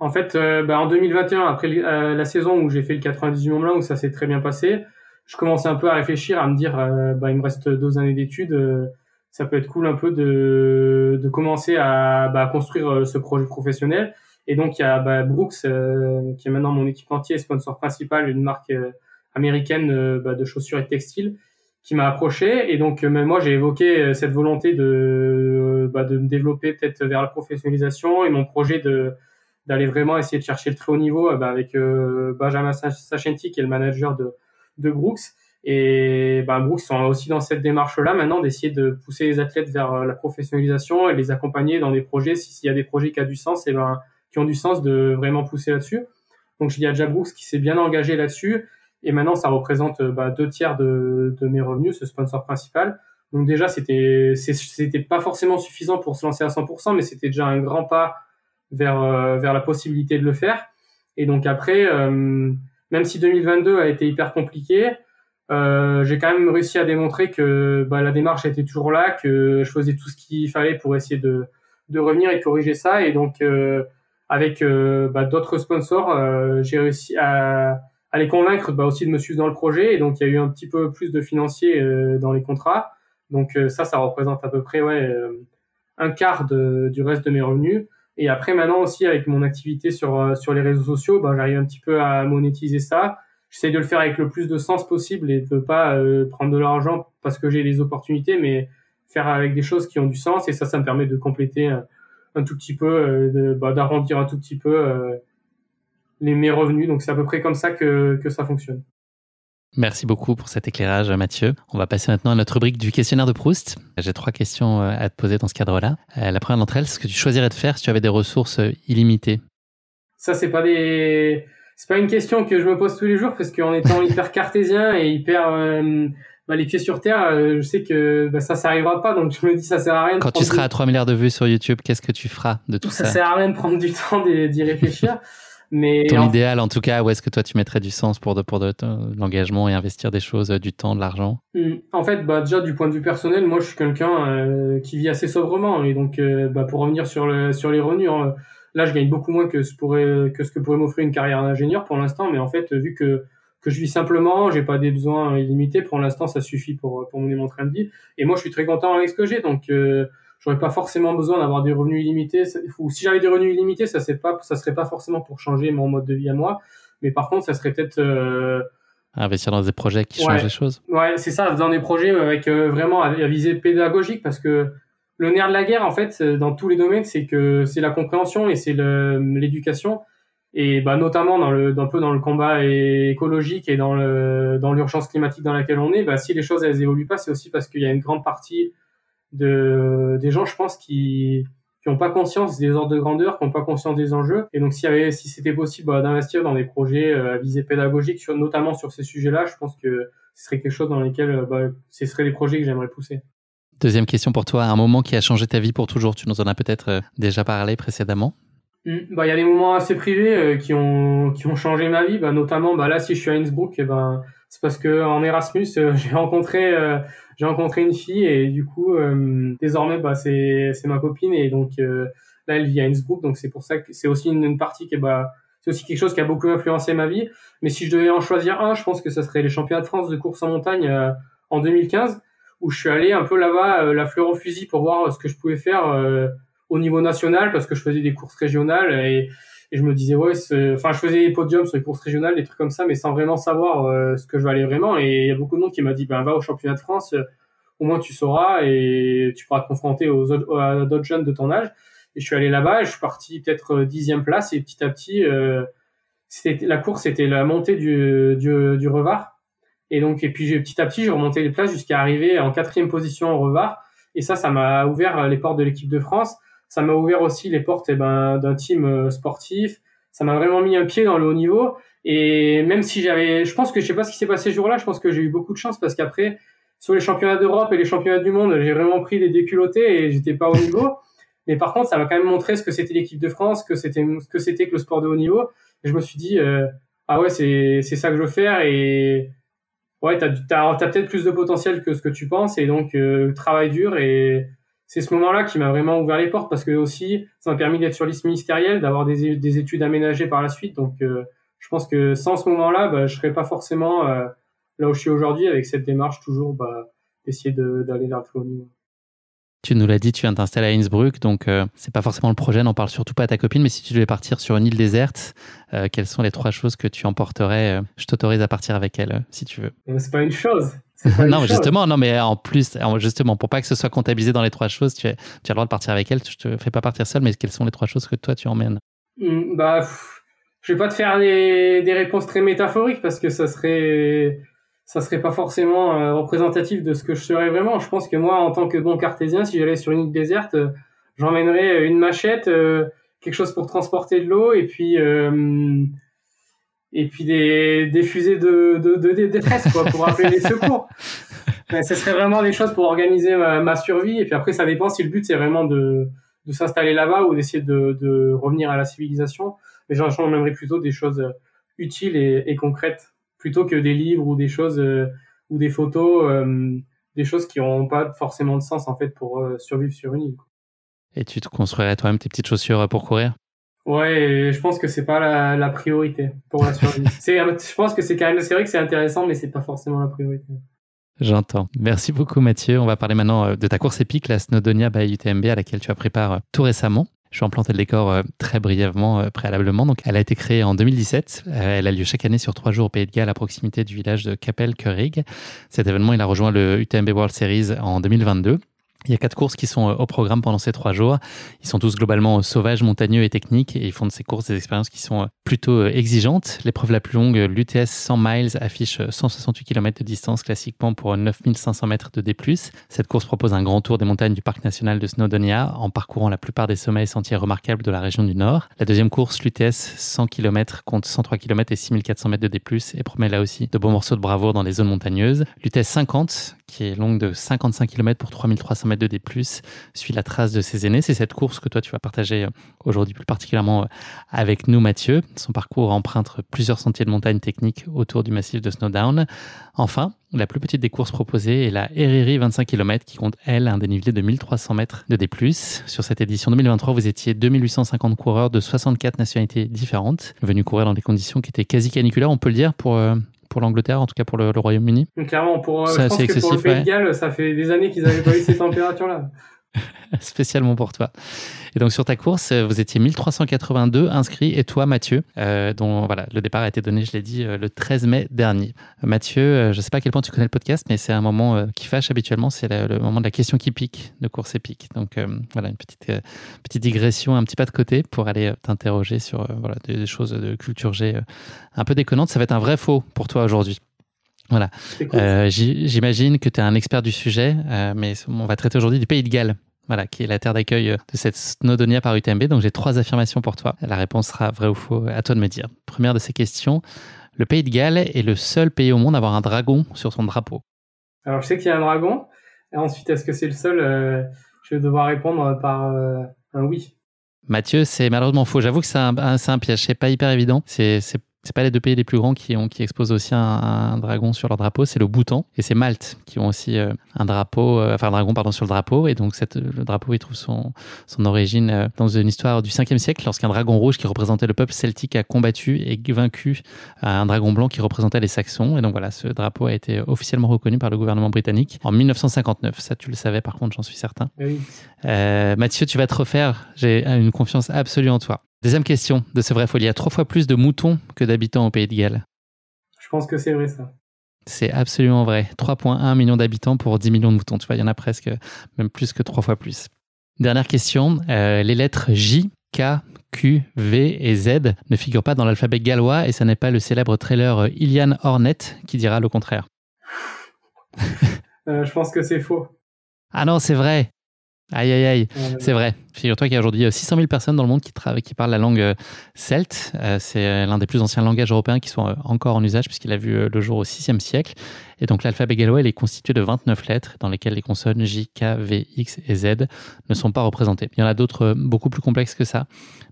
En fait, euh, bah, en 2021, après euh, la saison où j'ai fait le 98 Mont Blanc, où ça s'est très bien passé, je commençais un peu à réfléchir, à me dire, euh, bah, il me reste deux années d'études, ça peut être cool un peu de, de commencer à bah, construire ce projet professionnel. Et donc, il y a Brooks, qui est maintenant mon équipementier, sponsor principal, une marque américaine bah, de chaussures et de textiles, qui m'a approché. Et donc, même moi, j'ai évoqué cette volonté de, bah, de me développer peut-être vers la professionnalisation et mon projet de d'aller vraiment essayer de chercher le très haut niveau bah, avec euh, Benjamin Sachenti, qui est le manager de, de Brooks. Et bah, Brooks sont aussi dans cette démarche-là maintenant d'essayer de pousser les athlètes vers la professionnalisation et les accompagner dans des projets. S'il y a des projets qui, a du sens, et ben, qui ont du sens de vraiment pousser là-dessus. Donc, il y a déjà Brooks qui s'est bien engagé là-dessus. Et maintenant, ça représente bah, deux tiers de, de, mes revenus, ce sponsor principal. Donc déjà, c'était c'était pas forcément suffisant pour se lancer à 100%, mais c'était déjà un grand pas vers euh, vers la possibilité de le faire. Et donc après, euh, même si 2022 a été hyper compliqué, euh, j'ai quand même réussi à démontrer que bah, la démarche était toujours là, que je faisais tout ce qu'il fallait pour essayer de de revenir et corriger ça. Et donc avec bah, d'autres sponsors, j'ai réussi à à les convaincre bah, aussi de me suivre dans le projet. Et donc, il y a eu un petit peu plus de financiers euh, dans les contrats. Donc, euh, ça, ça représente à peu près ouais, euh, un quart de, du reste de mes revenus. Et après, maintenant aussi, avec mon activité sur, sur les réseaux sociaux, bah, j'arrive un petit peu à monétiser ça. J'essaie de le faire avec le plus de sens possible et de pas prendre de l'argent parce que j'ai des opportunités, mais faire avec des choses qui ont du sens. Et ça, ça me permet de compléter un, tout petit peu, bah, d'arrondir un tout petit peu les, mes revenus. Donc c'est à peu près comme ça que, que ça fonctionne. Merci beaucoup pour cet éclairage, Mathieu. On va passer maintenant à notre rubrique du questionnaire de Proust. J'ai trois questions euh, à te poser dans ce cadre-là. Euh, la première d'entre elles, ce que tu choisirais de faire si tu avais des ressources euh, illimitées? Ça, c'est pas des, c'est pas une question que je me pose tous les jours parce qu'en étant (laughs) hyper cartésien et hyper bah, les pieds sur terre, je sais que bah, ça, ça arrivera pas. Donc je me dis ça sert à rien. Quand tu seras à 3 milliards de vues sur YouTube, qu'est-ce que tu feras de tout ça Ça? sert à rien de prendre du temps d'y réfléchir. (laughs) Mais Ton idéal, en tout cas, où est-ce que toi tu mettrais du sens pour de, pour de, l'engagement et investir des choses, euh, du temps, de l'argent? Hmm. En fait, bah, déjà du point de vue personnel, moi je suis quelqu'un euh, qui vit assez sobrement et donc euh, bah, pour revenir sur, le, sur les revenus, hein, là je gagne beaucoup moins que ce, pourrait, que ce que pourrait m'offrir une carrière d'ingénieur pour l'instant, mais en fait vu que que je vis simplement, j'ai pas des besoins illimités. Pour l'instant, ça suffit pour pour mener mon train de vie. Et moi, je suis très content avec ce que j'ai. Donc, j'aurais pas forcément besoin d'avoir des revenus illimités. Ou si j'avais des revenus illimités, ça c'est pas, ça serait pas forcément pour changer mon mode de vie à moi. Mais par contre, ça serait peut-être euh... investir dans des projets qui changent les choses. Ouais, c'est ça, dans des projets avec euh, vraiment à, visée pédagogique, parce que le nerf de la guerre, en fait, euh, dans tous les domaines, c'est que c'est la compréhension et c'est l'éducation. Et bah, notamment dans le, un peu dans le combat écologique et dans le, dans l'urgence climatique dans laquelle on est, bah, si les choses elles évoluent pas, c'est aussi parce qu'il y a une grande partie de des gens, je pense, qui qui n'ont pas conscience des ordres de grandeur, qui n'ont pas conscience des enjeux. Et donc, si, si c'était possible bah, d'investir dans des projets à visée pédagogique, sur, notamment sur ces sujets-là, je pense que ce serait quelque chose dans lesquels bah, ce seraient des projets que j'aimerais pousser. Deuxième question pour toi, un moment qui a changé ta vie pour toujours, tu nous en as peut-être déjà parlé précédemment hmm, bah, il y a des moments assez privés qui ont qui ont changé ma vie, bah, notamment bah là si je suis à Innsbruck, et eh ben c'est parce que en Erasmus (laughs) j'ai rencontré j'ai rencontré une fille et du coup euh, désormais bah c'est c'est ma copine et donc euh, là elle vit à Innsbruck donc c'est pour ça que c'est aussi une, partie qui bah c'est aussi quelque chose qui a beaucoup influencé ma vie. Mais si je devais en choisir un je pense que ça serait les championnats de France de course en montagne euh, en 2015 où je suis allé un peu là-bas la fleur au fusil pour voir ce que je pouvais faire au niveau national parce que je faisais des courses régionales et, et je me disais ouais enfin je faisais des podiums sur les courses régionales des trucs comme ça mais sans vraiment savoir ce que je valais vraiment et il y a beaucoup de monde qui m'a dit ben va au championnat de France au moins tu sauras et tu pourras te confronter aux autres, d'autres jeunes de ton âge. Et je suis allé là-bas et je suis parti peut-être euh, dixième place et petit à petit, euh, c'était la course, c'était la montée du, du, du Revard. Et donc, et puis petit à petit, j'ai remonté les places jusqu'à arriver en quatrième position au Revard. Et ça, ça m'a ouvert les portes de l'équipe de France. Ça m'a ouvert aussi les portes eh ben, d'un team euh, sportif. Ça m'a vraiment mis un pied dans le haut niveau. Et même si j'avais, je pense que je sais pas ce qui s'est passé ce jour-là, je pense que j'ai eu beaucoup de chance parce qu'après, sur les championnats d'Europe et les championnats du monde, j'ai vraiment pris des déculottés et j'étais pas au niveau. Mais par contre, ça m'a quand même montré ce que c'était l'équipe de France, que c'était que c'était que le sport de haut niveau. Et je me suis dit, euh, ah ouais, c'est c'est ça que je veux faire et ouais, t'as as, peut-être plus de potentiel que ce que tu penses et donc euh, travail dur et c'est ce moment-là qui m'a vraiment ouvert les portes parce que aussi ça m'a permis d'être sur liste ministérielle, d'avoir des, des études aménagées par la suite. Donc euh, je pense que sans ce moment-là, bah, je serais pas forcément euh, là où je suis aujourd'hui avec cette démarche toujours bah, d'essayer d'aller vers le haut niveau. Tu nous l'as dit, tu viens t'installer à Innsbruck, donc euh, c'est pas forcément le projet, n'en parle surtout pas à ta copine, mais si tu devais partir sur une île déserte, euh, quelles sont les trois choses que tu emporterais euh, Je t'autorise à partir avec elle, si tu veux. C'est pas une chose. (laughs) non, justement, non, mais en plus, justement, pour pas que ce soit comptabilisé dans les trois choses, tu, as, tu as le droit de partir avec elle. Je te fais pas partir seul, mais quelles sont les trois choses que toi tu emmènes? Hmm, Bah, je vais pas te faire des, des réponses très métaphoriques parce que ça serait ça serait pas forcément euh, représentatif de ce que je serais vraiment. Je pense que moi, en tant que bon cartésien, si j'allais sur une île déserte, euh, j'emmènerais euh, une machette, quelque chose pour transporter de l'eau, et puis et puis des, des fusées de, détresse quoi, pour appeler les secours. Mais ce serait vraiment des choses pour organiser ma, survie. Et puis après, ça dépend si le but c'est vraiment de, de s'installer là-bas ou d'essayer de, de revenir à la civilisation. Mais j'emmènerais plutôt des choses utiles et concrètes plutôt que des livres ou des choses euh, ou des photos, euh, des choses qui n'ont pas forcément de sens en fait pour euh, survivre sur une île. Et tu te construirais toi-même tes petites chaussures pour courir? Ouais, je pense que c'est pas la, la, priorité pour la survie. (laughs) je pense que c'est quand même, c'est vrai que c'est intéressant, mais c'est pas forcément la priorité. J'entends. Merci beaucoup Mathieu. On va parler maintenant de ta course épique, la Snowdonia by UTMB, à laquelle tu as pris part tout récemment. Je vais en planter le décor euh, très brièvement euh, préalablement. Donc, elle a été créée en 2017. Euh, elle a lieu chaque année sur trois jours au Pays de Galles à proximité du village de Capel-Curig. Cet événement, il a rejoint le UTMB World Series en 2022. Il y a quatre courses qui sont euh, au programme pendant ces trois jours. Ils sont tous globalement euh, sauvages, montagneux et techniques et ils font de ces courses des expériences qui sont euh, plutôt exigeantes. L'épreuve la plus longue, l'UTS 100 miles, affiche 168 km de distance classiquement pour 9500 mètres de D+. Cette course propose un grand tour des montagnes du parc national de Snowdonia en parcourant la plupart des sommets et sentiers remarquables de la région du Nord. La deuxième course, l'UTS 100 km, compte 103 km et 6400 mètres de D+, et promet là aussi de beaux morceaux de bravoure dans les zones montagneuses. L'UTS 50, qui est longue de 55 km pour 3300 mètres de D+, suit la trace de ses aînés. C'est cette course que toi, tu vas partager euh, aujourd'hui plus particulièrement euh, avec nous, Mathieu. Son parcours emprunte plusieurs sentiers de montagne techniques autour du massif de Snowdown. Enfin, la plus petite des courses proposées est la Heriri 25 km qui compte, elle, un dénivelé de 1300 mètres de D+. Sur cette édition 2023, vous étiez 2850 coureurs de 64 nationalités différentes, venus courir dans des conditions qui étaient quasi caniculaires, on peut le dire, pour, euh, pour l'Angleterre, en tout cas pour le, Royaume-Uni. Clairement, pour, euh, je pense que pour le Pays de Galles, ça fait des années qu'ils n'avaient pas eu ces (laughs) températures-là. (laughs) spécialement pour toi. Et donc sur ta course, vous étiez 1382 inscrits et toi Mathieu, euh, dont voilà, le départ a été donné, je l'ai dit, euh, le 13 mai dernier. Mathieu, euh, je ne sais pas à quel point tu connais le podcast, mais c'est un moment qui fâche habituellement, c'est le, moment de la question qui pique de course épique. Donc voilà, une petite, petite digression, un petit pas de côté pour aller t'interroger sur voilà, des, choses de culture G un peu déconnantes. Ça va être un vrai faux pour toi aujourd'hui. Voilà. J'imagine que tu es un expert du sujet, mais on va traiter aujourd'hui du Pays de Galles. voilà, qui est la terre d'accueil de cette Snowdonia par UTMB. Donc j'ai trois affirmations pour toi. La réponse sera vrai ou faux, à toi de me dire. Première de ces questions, le pays de Galles est le seul pays au monde à avoir un dragon sur son drapeau. Alors je sais qu'il y a un dragon. Et ensuite, est-ce que c'est le seul euh, Je vais devoir répondre par euh, un oui. Mathieu, c'est malheureusement faux. J'avoue que c'est un, un, piège. C'est pas hyper évident. C'est c'est pas les deux pays les plus grands qui, ont, qui exposent aussi un, dragon sur leur drapeau, c'est le Bhoutan et c'est Malte qui ont aussi euh, un drapeau, euh, enfin un dragon pardon sur le drapeau et donc cette, le drapeau il trouve son, son origine euh, dans une histoire du 5e siècle lorsqu'un dragon rouge qui représentait le peuple celtique a combattu et vaincu un dragon blanc qui représentait les Saxons et donc voilà ce drapeau a été officiellement reconnu par le gouvernement britannique en 1959. Ça tu le savais par contre j'en suis certain. Oui. Mathieu tu vas te refaire, j'ai une confiance absolue en toi. Deuxième question de ce vrai folie. Il y a trois fois plus de moutons que d'habitants au Pays de Galles. Je pense que c'est vrai ça. C'est absolument vrai. 3,1 millions d'habitants pour 10 millions de moutons. Tu vois, il y en a presque, même plus que trois fois plus. Dernière question. Euh, les lettres J, K, Q, V et Z ne figurent pas dans l'alphabet gallois et ce n'est pas le célèbre trailer Ilian Hornet qui dira le contraire. Euh, je pense que c'est faux. Ah non, c'est vrai. Aïe, aïe, aïe. C'est vrai. Figure-toi qu'il y a aujourd'hui 600 000 personnes dans le monde qui, qui parlent la langue euh, celte. Euh, c'est euh, l'un des plus anciens langages européens qui sont encore en usage puisqu'il a vu le jour au 6e siècle. Et donc l'alphabet gallois, est constitué de 29 lettres dans lesquelles les consonnes J, K, V, X et Z ne sont pas représentées. Il y en a d'autres beaucoup plus complexes que ça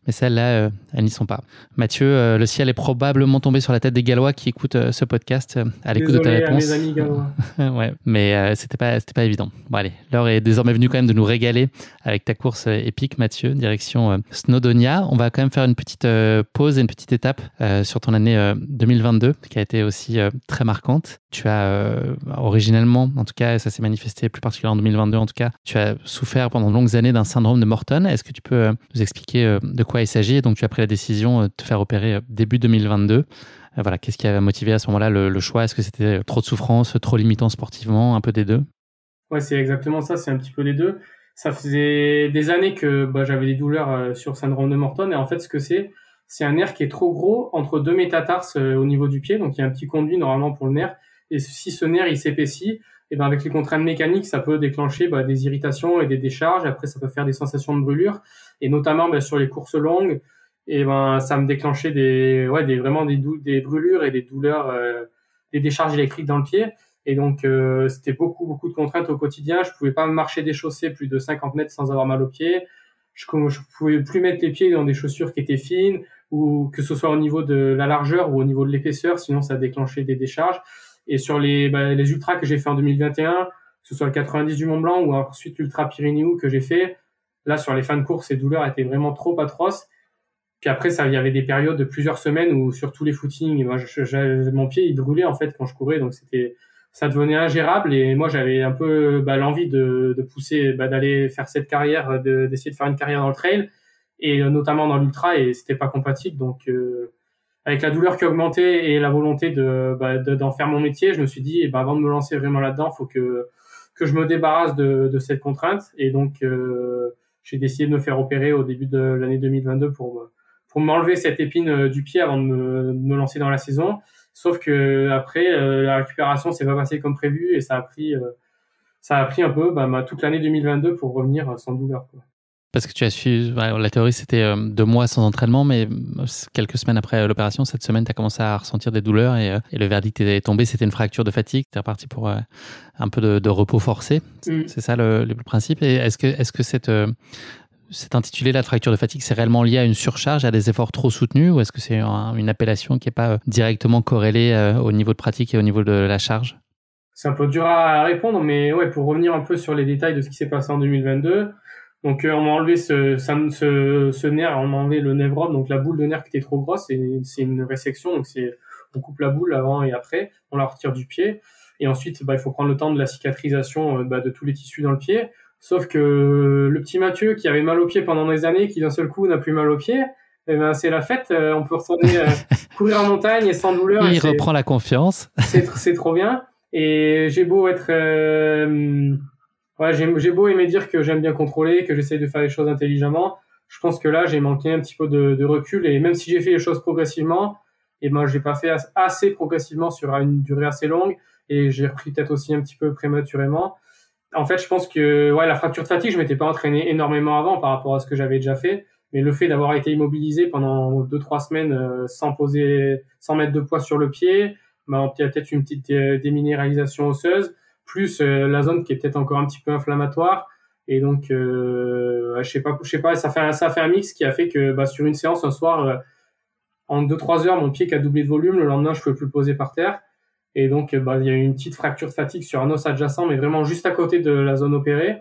mais celles-là, euh, elles n'y sont pas. Mathieu, euh, le ciel est probablement tombé sur la tête des Gallois qui écoutent euh, ce podcast à l'écoute de ta réponse. À mes amis gallois. (laughs) ouais, mais c'était pas, c'était pas évident. Bon allez, l'heure est désormais venue quand même de nous régaler avec ta course épique, Mathieu, direction Snowdonia. On va quand même faire une petite pause et une petite étape sur ton année 2022 qui a été aussi très marquante. Tu as originellement, en tout cas, ça s'est manifesté plus particulièrement en 2022, en tout cas, tu as souffert pendant de longues années d'un syndrome de Morton. Est-ce que tu peux nous expliquer de quoi il s'agit? Et donc, tu as pris la décision euh, de te faire opérer euh, début 2022. Euh, voilà, qu'est-ce qui a motivé à ce moment-là le, choix? Est-ce que c'était trop de souffrance, trop limitant sportivement, un peu des deux? Ouais, c'est exactement ça, c'est un petit peu les deux. Ça faisait des années que bah, j'avais des douleurs sur syndrome de Morton et en fait ce que c'est, c'est un nerf qui est trop gros entre deux métatarses au niveau du pied, donc il y a un petit conduit normalement pour le nerf et si ce nerf il s'épaissit, et ben avec les contraintes mécaniques, ça peut déclencher bah, des irritations et des décharges. Après, ça peut faire des sensations de brûlure, et notamment ben, sur les courses longues, et ben ça me déclenchait des, ouais, des vraiment des, des brûlures et des douleurs, euh, des décharges électriques dans le pied. Et donc euh, c'était beaucoup beaucoup de contraintes au quotidien. Je pouvais pas marcher des chaussées plus de 50 mètres sans avoir mal aux pieds. Je, je pouvais plus mettre les pieds dans des chaussures qui étaient fines ou que ce soit au niveau de la largeur ou au niveau de l'épaisseur, sinon ça déclenchait des décharges. Et sur les, bah, ultras que j'ai fait en 2021, que ce soit le 90 du Mont Blanc ou ensuite l'Ultra Pyrénéo que j'ai fait, là, sur les fins de course, ces douleurs étaient vraiment trop atroces. Puis après, ça, il y avait des périodes de plusieurs semaines où sur tous les footings, moi, je, mon pied, il brûlait en fait quand je courais, donc c'était, ça devenait ingérable. Et moi, j'avais un peu bah, l'envie de, de pousser, bah, d'aller faire cette carrière, d'essayer de, faire une carrière dans le trail et notamment dans l'ultra, et c'était pas compatible. Donc euh, avec la douleur qui augmentait et la volonté de bah, d'en faire mon métier, je me suis dit, eh ben, avant de me lancer vraiment là-dedans, faut que que je me débarrasse de, cette contrainte. Et donc, euh, j'ai décidé de me faire opérer au début de l'année 2022 pour pour m'enlever cette épine euh, du pied avant de me, lancer dans la saison. Sauf que après, euh, la récupération s'est pas passée comme prévu et ça a pris ça a pris un peu bah, toute l'année 2022 pour revenir sans douleur. Quoi. Parce que tu as su, la théorie c'était euh, deux mois sans entraînement, mais euh, quelques semaines après l'opération, cette semaine, tu as commencé à ressentir des douleurs et, euh, le verdict est tombé, c'était une fracture de fatigue. Tu es reparti pour un peu de, repos forcé. Mm. C'est ça le, principe. Et est-ce que, est-ce que cette, cet intitulé la fracture de fatigue, c'est réellement lié à une surcharge, à des efforts trop soutenus, ou est-ce que c'est une appellation qui n'est pas directement corrélée au niveau de pratique et au niveau de la charge? C'est un peu dur à répondre, mais ouais, pour revenir un peu sur les détails de ce qui s'est passé en 2022. Donc euh, on m'a enlevé ce, nerf, on m'a enlevé le névrome, donc la boule de nerf qui était trop grosse, c'est une résection, donc c'est on coupe la boule avant et après, on la retire du pied, et ensuite bah, il faut prendre le temps de la cicatrisation euh, bah, de tous les tissus dans le pied. Sauf que le petit Mathieu qui avait mal au pied pendant des années, qui d'un seul coup n'a plus mal au pied, eh ben, c'est la fête, euh, on peut retourner (laughs) courir en montagne et sans douleur. Il reprend la confiance. c'est trop bien. Et j'ai beau être ouais, j'ai beau aimer dire que j'aime bien contrôler, que j'essaye de faire les choses intelligemment. Je pense que là, j'ai manqué un petit peu de, de, recul et même si j'ai fait les choses progressivement, et eh ben, j'ai pas fait assez progressivement sur une durée assez longue et j'ai repris peut-être aussi un petit peu prématurément. En fait, je pense que ouais, la fracture de fatigue, je m'étais pas entraîné énormément avant par rapport à ce que j'avais déjà fait. Mais le fait d'avoir été immobilisé pendant deux trois semaines euh, sans poser, sans mettre de poids sur le pied, bah, il y a peut-être une petite déminéralisation osseuse, plus euh, la zone qui est peut-être encore un petit peu inflammatoire. Et donc, euh, je sais pas, je sais pas, ça fait un, ça fait un mix qui a fait que bah, sur une séance un soir, euh, en deux trois heures, mon pied qui a doublé de volume, le lendemain, je pouvais plus le poser par terre. Et donc, bah, il y a eu une petite fracture de fatigue sur un os adjacent, mais vraiment juste à côté de la zone opérée.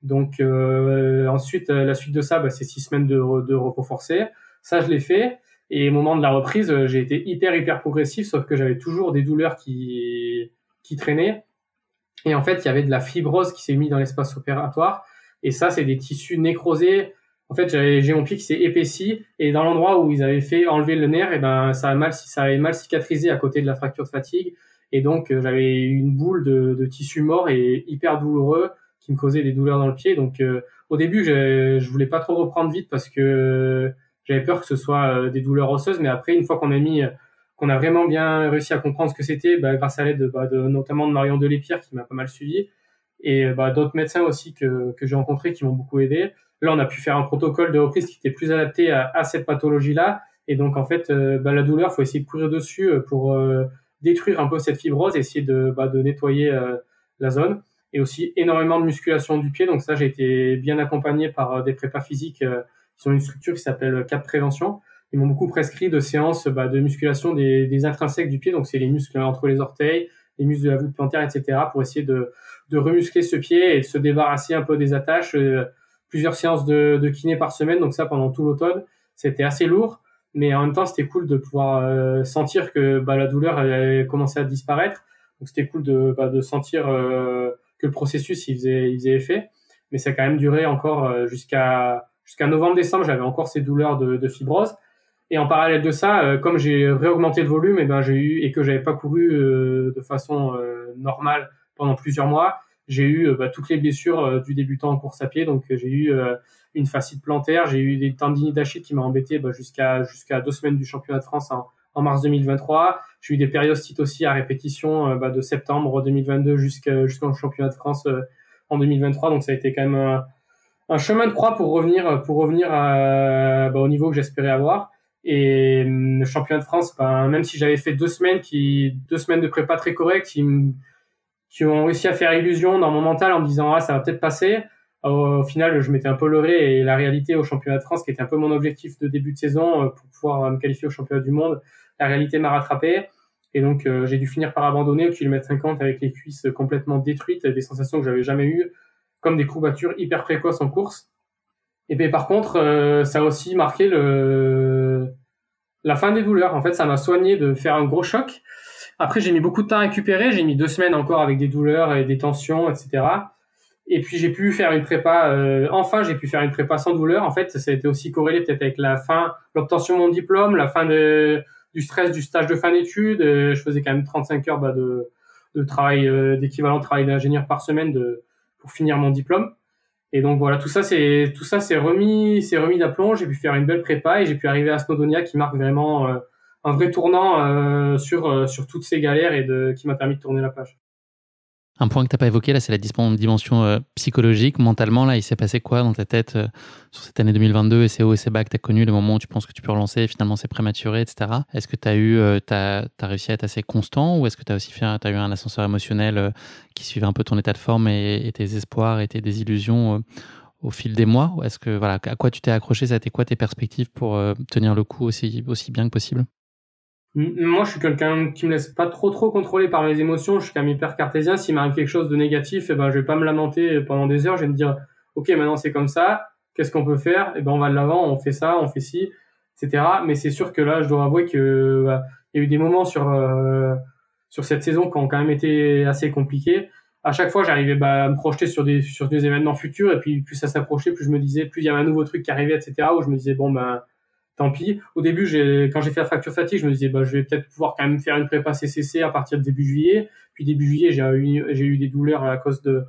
Donc euh, ensuite, euh, la suite de ça, bah, c'est six semaines de, repos forcé. Ça, je l'ai fait. Et au moment de la reprise, euh, j'ai été hyper hyper progressif, sauf que j'avais toujours des douleurs qui traînaient. Et en fait, il y avait de la fibrose qui s'est mise dans l'espace opératoire. Et ça, c'est des tissus nécrosés. En fait, j'ai mon pied qui s'est épaissi et dans l'endroit où ils avaient fait enlever le nerf, et ben ça a mal, ça avait mal cicatrisé à côté de la fracture de fatigue. Et donc, j'avais une boule de, de tissu mort et hyper douloureux qui me causait des douleurs dans le pied. Donc euh, au début, je, voulais pas trop reprendre vite parce que j'avais peur que ce soit euh, des douleurs osseuses. Mais après, une fois qu'on a mis, qu'on a vraiment bien réussi à comprendre ce que c'était, bah, grâce à l'aide de, bah, notamment de Marion Delépierre qui m'a pas mal suivi et bah, d'autres médecins aussi que, que j'ai rencontrés qui m'ont beaucoup aidé. Là, on a pu faire un protocole de reprise qui était plus adapté à, cette pathologie-là. Et donc, en fait, euh, bah, la douleur, faut essayer de courir dessus pour détruire un peu cette fibrose, essayer de, bah, de nettoyer la zone et aussi énormément de musculation du pied. Donc ça, j'ai été bien accompagné par euh, des prépas physiques euh, qui ont une structure qui s'appelle Cap Prévention. Ils m'ont beaucoup prescrit de séances bah, de musculation des, des, intrinsèques du pied, donc c'est les muscles entre les orteils, les muscles de la voûte plantaire, etc., pour essayer de, de remuscler ce pied et de se débarrasser un peu des attaches. Euh, plusieurs séances de, kiné par semaine, donc ça pendant tout l'automne. C'était assez lourd, mais en même temps, c'était cool de pouvoir sentir que bah, la douleur avait commencé à disparaître. Donc c'était cool de, bah, de sentir que le processus il faisait, effet. Mais ça a quand même duré encore euh, jusqu'à novembre-décembre. J'avais encore ces douleurs de, de, fibrose. Et en parallèle de ça, euh, comme j'ai réaugmenté le volume, et eh ben j'ai eu et que j'avais pas couru euh, de façon normale pendant plusieurs mois, j'ai eu bah, toutes les blessures du débutant en course à pied. Donc j'ai eu une fascite plantaire, j'ai eu des tendinites d'Achille qui m'ont embêté bah, jusqu'à jusqu'à deux semaines du championnat de France en, en mars 2023. J'ai eu des périostites aussi à répétition euh, bah, de septembre 2022 jusqu'au championnat de France euh, en 2023. Donc ça a été quand même un, chemin de croix pour revenir, pour revenir à, bah, au niveau que j'espérais avoir. Et hum, le championnat de France, bah, même si j'avais fait deux semaines, qui, deux semaines de prépa très correctes, qui ont réussi à faire illusion dans mon mental en me disant ah ça va peut-être passer. Au, final, je m'étais un peu leurré et la réalité au championnat de France, qui était un peu mon objectif de début de saison euh, pour pouvoir me qualifier au championnat du monde, la réalité m'a rattrapé. Et donc, euh, j'ai dû finir par abandonner au kilomètre 50 avec les cuisses complètement détruites, des sensations que j'avais jamais eues, comme des courbatures hyper précoces en course. Et puis, par contre, euh, ça a aussi marqué le... la fin des douleurs. En fait, ça m'a soigné de faire un gros choc. Après, j'ai mis beaucoup de temps à récupérer. J'ai mis deux semaines encore avec des douleurs et des tensions, etc. Et puis, j'ai pu faire une prépa. Euh, enfin, j'ai pu faire une prépa sans douleur. En fait, ça a été aussi corrélé peut-être avec la fin, l'obtention de mon diplôme, la fin de du stress du stage de fin d'études. Euh, je faisais quand même 35 heures bah, de, de travail, euh, d'équivalent travail d'ingénieur par semaine de, pour finir mon diplôme. Et donc voilà, tout ça c'est tout ça c'est remis, c'est remis d'aplomb. J'ai pu faire une belle prépa et j'ai pu arriver à Snowdonia qui marque vraiment euh, un vrai tournant sur sur toutes ces galères et qui m'a permis de tourner la page. Un point que tu n'as pas évoqué, là, c'est la dimension euh, psychologique. Mentalement, là, il s'est passé quoi dans ta tête euh, sur cette année 2022 et ces hauts et ces bas que tu as connus, le moment où tu penses que tu peux relancer, finalement c'est prématuré, etc. Est-ce que tu as, eu, euh, réussi à être assez constant ou est-ce que tu as aussi fait, as eu un ascenseur émotionnel qui suivait un peu ton état de forme et, tes espoirs et tes désillusions au fil des mois? Est-ce que, voilà, à quoi tu t'es accroché? Ça a été quoi tes perspectives pour tenir le coup aussi, aussi bien que possible? Moi, je suis quelqu'un qui me laisse pas trop trop contrôler par mes émotions. Je suis quand même hyper cartésien. S'il m'arrive quelque chose de négatif, eh ben, je vais pas me lamenter pendant des heures. Je vais me dire, ok, maintenant c'est comme ça. Qu'est-ce qu'on peut faire? Eh ben, on va de l'avant. On fait ça, on fait ci, etc. Mais c'est sûr que là, je dois avouer que bah, il y a eu des moments sur euh, sur cette saison qui ont quand même été assez compliqués. À chaque fois, j'arrivais bah, à me projeter sur des sur des événements futurs. Et puis, plus ça s'approchait, plus je me disais, plus il y avait un nouveau truc qui arrivait, etc. Où je me disais, bon ben tant pis. Au début, j'ai, quand j'ai fait la fracture fatigue, je me disais, bah, je vais peut-être pouvoir quand même faire une prépa CCC à partir de début juillet. Puis début juillet, j'ai eu, j'ai eu des douleurs à cause de,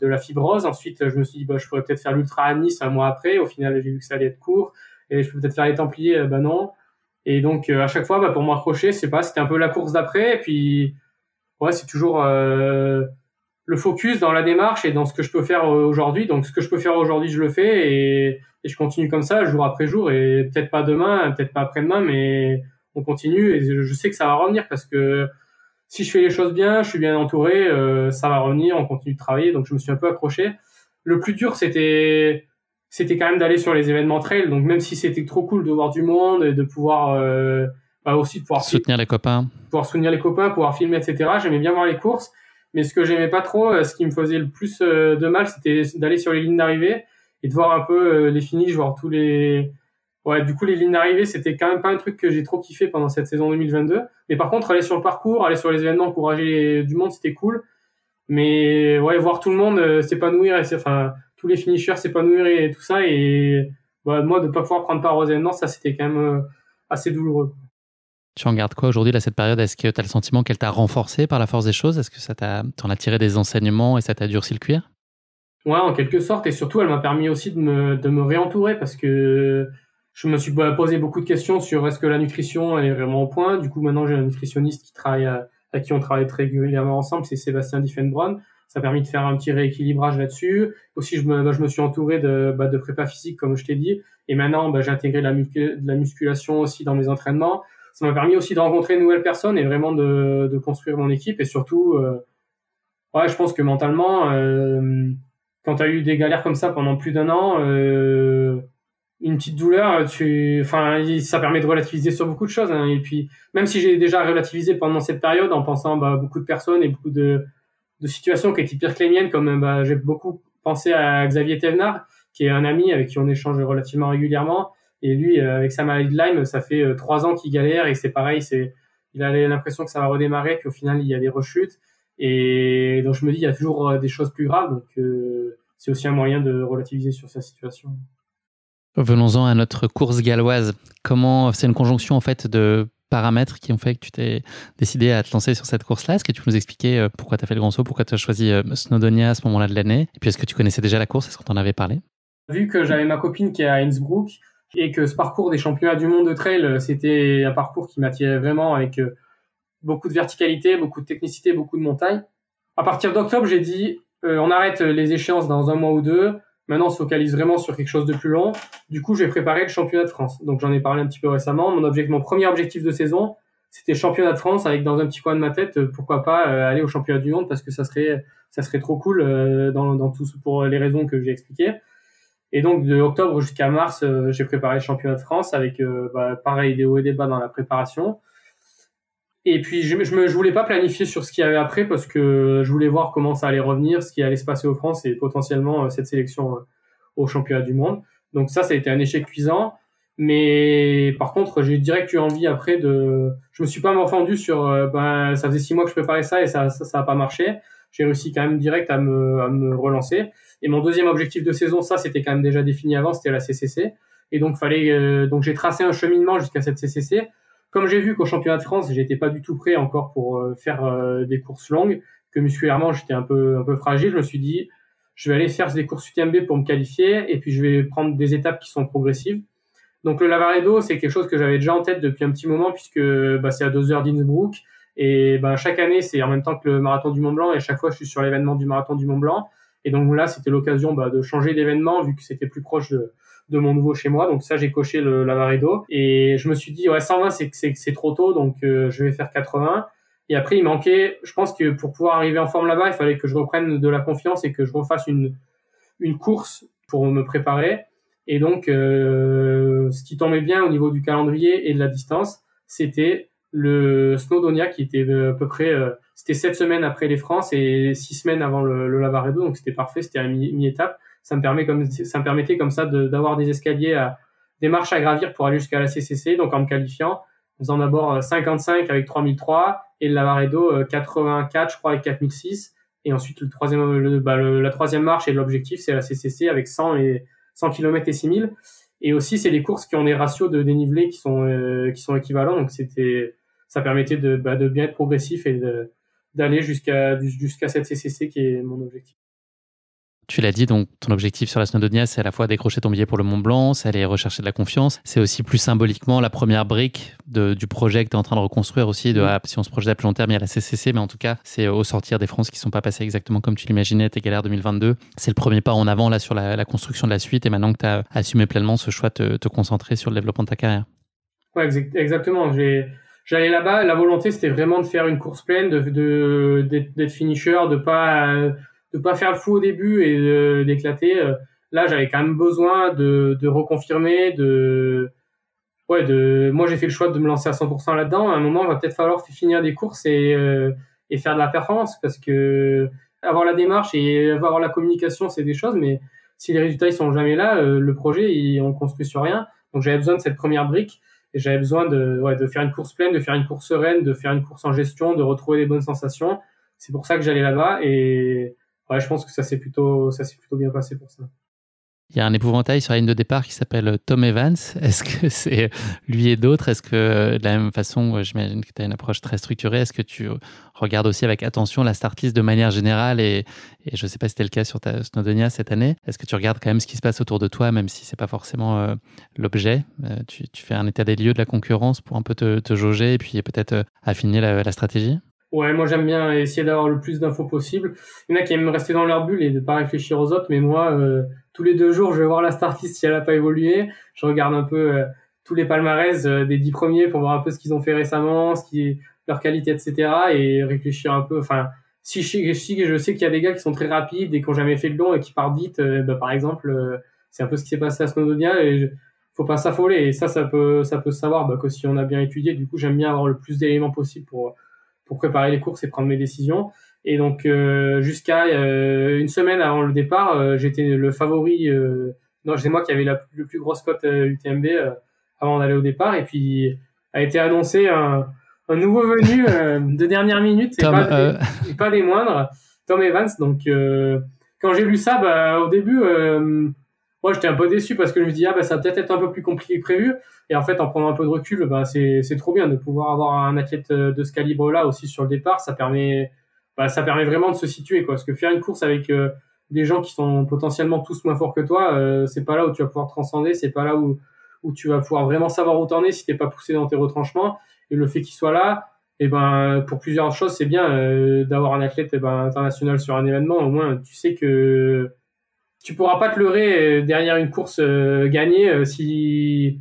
de la fibrose. Ensuite, je me suis dit, bah, je pourrais peut-être faire l'ultra à Nice un mois après. Au final, j'ai vu que ça allait être court. Et je peux peut-être faire les Templiers, bah non. Et donc, euh, à chaque fois, bah, pour m'accrocher, c'est pas, c'était un peu la course d'après. Et puis, ouais, c'est toujours, euh, le focus dans la démarche et dans ce que je peux faire aujourd'hui. Donc, ce que je peux faire aujourd'hui, je le fais et, et, je continue comme ça jour après jour et peut-être pas demain, peut-être pas après-demain, mais on continue et je sais que ça va revenir parce que si je fais les choses bien, je suis bien entouré, euh, ça va revenir, on continue de travailler. Donc, je me suis un peu accroché. Le plus dur, c'était c'était quand même d'aller sur les événements trail. Donc, même si c'était trop cool de voir du monde et de pouvoir euh, bah aussi de pouvoir soutenir les copains, pouvoir soutenir les copains, pouvoir filmer, etc. J'aimais bien voir les courses. Mais ce que j'aimais pas trop, euh, ce qui me faisait le plus euh, de mal, c'était d'aller sur les lignes d'arrivée et de voir un peu euh, les finishes, voir tous les. Ouais, du coup, les lignes d'arrivée, c'était quand même pas un truc que j'ai trop kiffé pendant cette saison 2022. Mais par contre, aller sur le parcours, aller sur les événements, encourager du monde, c'était cool. Mais ouais, voir tout le monde s'épanouir, et enfin, tous les finishers s'épanouir et tout ça. Et bah, moi, de pas pouvoir prendre part aux événements, ça, c'était quand même assez douloureux. Tu en gardes quoi aujourd'hui, là, cette période? Est-ce que tu as le sentiment qu'elle t'a renforcé par la force des choses? Est-ce que ça t'en as tiré des enseignements et ça t'a durci le cuir? Ouais, en quelque sorte. Et surtout, elle m'a permis aussi de me, de me réentourer parce que je me suis posé beaucoup de questions sur est-ce que la nutrition elle est vraiment au point. Du coup, maintenant, j'ai un nutritionniste qui travaille, à, qui on travaille très régulièrement ensemble, c'est Sébastien Diffenbronn. Ça a permis de faire un petit rééquilibrage là-dessus. Aussi, je me, bah, je me suis entouré de, bah, de prépa physique, comme je t'ai dit. Et maintenant, bah, j'ai intégré la, la musculation aussi dans mes entraînements ça m'a permis aussi de rencontrer de nouvelles personnes et vraiment de, de construire mon équipe et surtout euh, ouais je pense que mentalement euh, quand tu as eu des galères comme ça pendant plus d'un an euh, une petite douleur tu enfin ça permet de relativiser sur beaucoup de choses hein. et puis même si j'ai déjà relativisé pendant cette période en pensant bah, beaucoup de personnes et beaucoup de, situations qui étaient pires que les miennes comme bah, j'ai beaucoup pensé à Xavier Thévenard qui est un ami avec qui on échange relativement régulièrement et lui, euh, avec sa maladie de Lyme, ça fait euh, trois ans qu'il galère et c'est pareil, c'est, il a l'impression que ça va redémarrer, puis au final, il y a des rechutes. Et donc, je me dis, il y a toujours euh, des choses plus graves. Donc, c'est aussi un moyen de relativiser sur sa situation. Venons-en à notre course galloise. Comment, c'est une conjonction en fait de paramètres qui ont fait que tu t'es décidé à te lancer sur cette course-là? Est-ce que tu peux nous expliquer pourquoi tu as fait le grand saut, pourquoi tu as choisi Snowdonia à ce moment-là de l'année? Et puis, est-ce que tu connaissais déjà la course? Est-ce qu'on t'en avait parlé? Vu que j'avais ma copine qui est à Innsbruck, et que ce parcours des championnats du monde de trail, euh, c'était un parcours qui m'attirait vraiment avec euh, beaucoup de verticalité, beaucoup de technicité, beaucoup de montagne. À partir d'octobre, j'ai dit euh, on arrête les échéances dans un mois ou deux. Maintenant, on se focalise vraiment sur quelque chose de plus long. Du coup, j'ai préparé le championnat de France. Donc, j'en ai parlé un petit peu récemment. Mon objectif, mon premier objectif de saison, c'était championnat de France avec dans un petit coin de ma tête, pourquoi pas aller au championnat du monde parce que ça serait, ça serait trop cool dans, dans tout pour les raisons que j'ai expliquées. Et donc de octobre jusqu'à mars, euh, j'ai préparé le championnat de France avec euh, bah, pareil des hauts et des bas dans la préparation. Et puis je, je, je voulais pas planifier sur ce qu'il y avait après parce que je voulais voir comment ça allait revenir, ce qui allait se passer aux France et potentiellement euh, cette sélection au championnat du monde. Donc ça, ça a été un échec cuisant. Mais par contre, j'ai direct eu envie après de. Je me suis pas morfendu sur. ben, ça faisait six mois que je préparais ça et ça, ça, ça a pas marché. J'ai réussi quand même direct à me, à me relancer. Et mon deuxième objectif de saison, ça, c'était quand même déjà défini avant, c'était la CCC. Et donc, fallait, euh, donc j'ai tracé un cheminement jusqu'à cette CCC. Comme j'ai vu qu'au championnat de France, j'étais pas du tout prêt encore pour euh, faire euh, des courses longues, que musculairement j'étais un peu un peu fragile, je me suis dit, je vais aller faire des courses UTMB pour me qualifier, et puis je vais prendre des étapes qui sont progressives. Donc le Lavaredo, c'est quelque chose que j'avais déjà en tête depuis un petit moment, puisque bah, c'est à deux heures d'Innsbruck, et bah, chaque année c'est en même temps que le marathon du Mont Blanc, et chaque fois je suis sur l'événement du marathon du Mont Blanc. Et donc là, c'était l'occasion bah, de changer d'événement vu que c'était plus proche de, de, mon nouveau chez moi. Donc ça, j'ai coché le Lavaredo. Et je me suis dit, ouais, 120, c'est trop tôt, donc euh, je vais faire 80. Et après, il manquait, je pense que pour pouvoir arriver en forme là-bas, il fallait que je reprenne de la confiance et que je refasse une, une course pour me préparer. Et donc, euh, ce qui tombait bien au niveau du calendrier et de la distance, c'était le Snowdonia qui était à peu près euh, c'était sept semaines après les France et six semaines avant le, le Lavaredo, donc c'était parfait, c'était à mi-étape. Ça me permet comme ça me permettait comme ça d'avoir des escaliers, à, des marches à gravir pour aller jusqu'à la CCC. Donc en me qualifiant, en faisant d'abord 55 avec 3003 et le Lavaredo 84, je crois, avec 4006. Et ensuite le troisième, le, bah, la troisième marche et l'objectif c'est la CCC avec 100 et 100 km et 6000. Et aussi c'est les courses qui ont des ratios de dénivelé qui sont euh, qui sont équivalents. Donc c'était ça permettait de, bah, de bien être progressif et d'aller jusqu'à jusqu'à cette CCC qui est mon objectif. Tu l'as dit, donc ton objectif sur la Snowdonia, c'est à la fois décrocher ton billet pour le Mont Blanc, c'est aller rechercher de la confiance. C'est aussi plus symboliquement la première brique du projet que tu es en train de reconstruire aussi. De, mm. ah, si on se projette à plus long terme, il y a la CCC, mais en tout cas, c'est au sortir des France qui ne sont pas passées exactement comme tu l'imaginais, tes galères 2022. C'est le premier pas en avant là sur la, construction de la suite et maintenant que tu as assumé pleinement ce choix de te, concentrer sur le développement de ta carrière. Ouais, exactement. J'allais là-bas, la volonté c'était vraiment de faire une course pleine, de d'être finisher, de pas de pas faire le fou au début et d'éclater. Euh, là, j'avais quand même besoin de, de reconfirmer, de ouais, de moi j'ai fait le choix de me lancer à 100% là-dedans. À un moment, il va peut-être falloir finir des courses et euh, et faire de la performance parce que avoir la démarche et avoir la communication, c'est des choses, mais si les résultats ils sont jamais là, euh, le projet il, on construit sur rien. Donc j'avais besoin de cette première brique et j'avais besoin de ouais, de faire une course pleine, de faire une course sereine, de faire une course en gestion, de retrouver des bonnes sensations. C'est pour ça que j'allais là-bas et je pense que ça s'est plutôt, bien passé pour ça. Il y a un épouvantail sur la ligne de départ qui s'appelle Tom Evans. (laughs) Est-ce que c'est lui et d'autres? Est-ce que de la même façon, j'imagine que tu as une approche très structurée, est-ce que tu regardes aussi avec attention la start list de manière générale? Et, je ne sais pas si c'était le cas sur ta Snowdonia cette année. Est-ce que tu regardes quand même ce qui se passe autour de toi, même si c'est pas forcément euh, l'objet? Euh, tu, fais un état des lieux de la concurrence pour un peu te, te jauger et puis peut-être euh, affiner la stratégie? Ouais, moi j'aime bien essayer d'avoir le plus d'infos possible. Il y en a qui aiment rester dans leur bulle et ne pas réfléchir aux autres, mais moi, euh, tous les deux jours, je vais voir la startlist si elle n'a pas évolué. Je regarde un peu euh, tous les palmarès euh, des dix premiers pour voir un peu ce qu'ils ont fait récemment, ce qui est leur qualité, etc. et réfléchir un peu. Enfin, si je, si je sais qu'il y a des gars qui sont très rapides et qui n'ont jamais fait le long et qui partent vite, bah, par exemple, c'est un peu ce qui s'est passé à Snowdonia et je, faut pas s'affoler. Et ça, ça peut, ça peut savoir bah, que si on a bien étudié. Du coup, j'aime bien avoir le plus d'éléments possible pour pour préparer les courses et prendre mes décisions. Et donc euh, jusqu'à euh, une semaine avant le départ, euh, j'étais le favori. non, c'est moi qui avais la le plus grosse cote UTMB avant d'aller au départ. Et puis a été annoncé un, un nouveau venu de dernière minute, et, pas, pas, des moindres, Tom Evans. Donc quand j'ai lu ça, bah, au début, moi j'étais un peu déçu parce que je me dis ah bah ça va peut-être être un peu plus compliqué que prévu. Et en fait en prenant un peu de recul bah c'est c'est trop bien de pouvoir avoir un athlète euh, de ce calibre là aussi sur le départ. Ça permet bah, ça permet vraiment de se situer quoi. Parce que faire une course avec euh, des gens qui sont potentiellement tous moins forts que toi euh, c'est pas là où tu vas pouvoir transcender c'est pas là où où tu vas pouvoir vraiment savoir où t'en es si t'es pas poussé dans tes retranchements. Et le fait qu'il soit là et eh ben pour plusieurs choses c'est bien d'avoir un athlète eh ben, international sur un événement. Au moins tu sais que tu pourras pas te leurrer euh, derrière une course euh, gagnée euh, si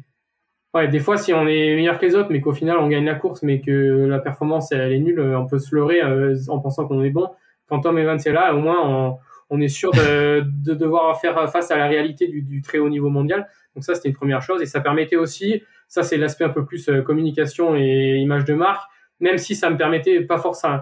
des fois si on est meilleur que les autres mais qu'au final on gagne la course mais que la performance elle est nulle on peut se leurrer en pensant qu'on est bon. Quand Tom Evans est là au moins on, est sûr de, (laughs) de, devoir faire face à la réalité du, du très haut niveau mondial. Donc ça c'était une première chose. Et ça permettait aussi ça c'est l'aspect un peu plus communication et image de marque. Même si ça me permettait pas forcément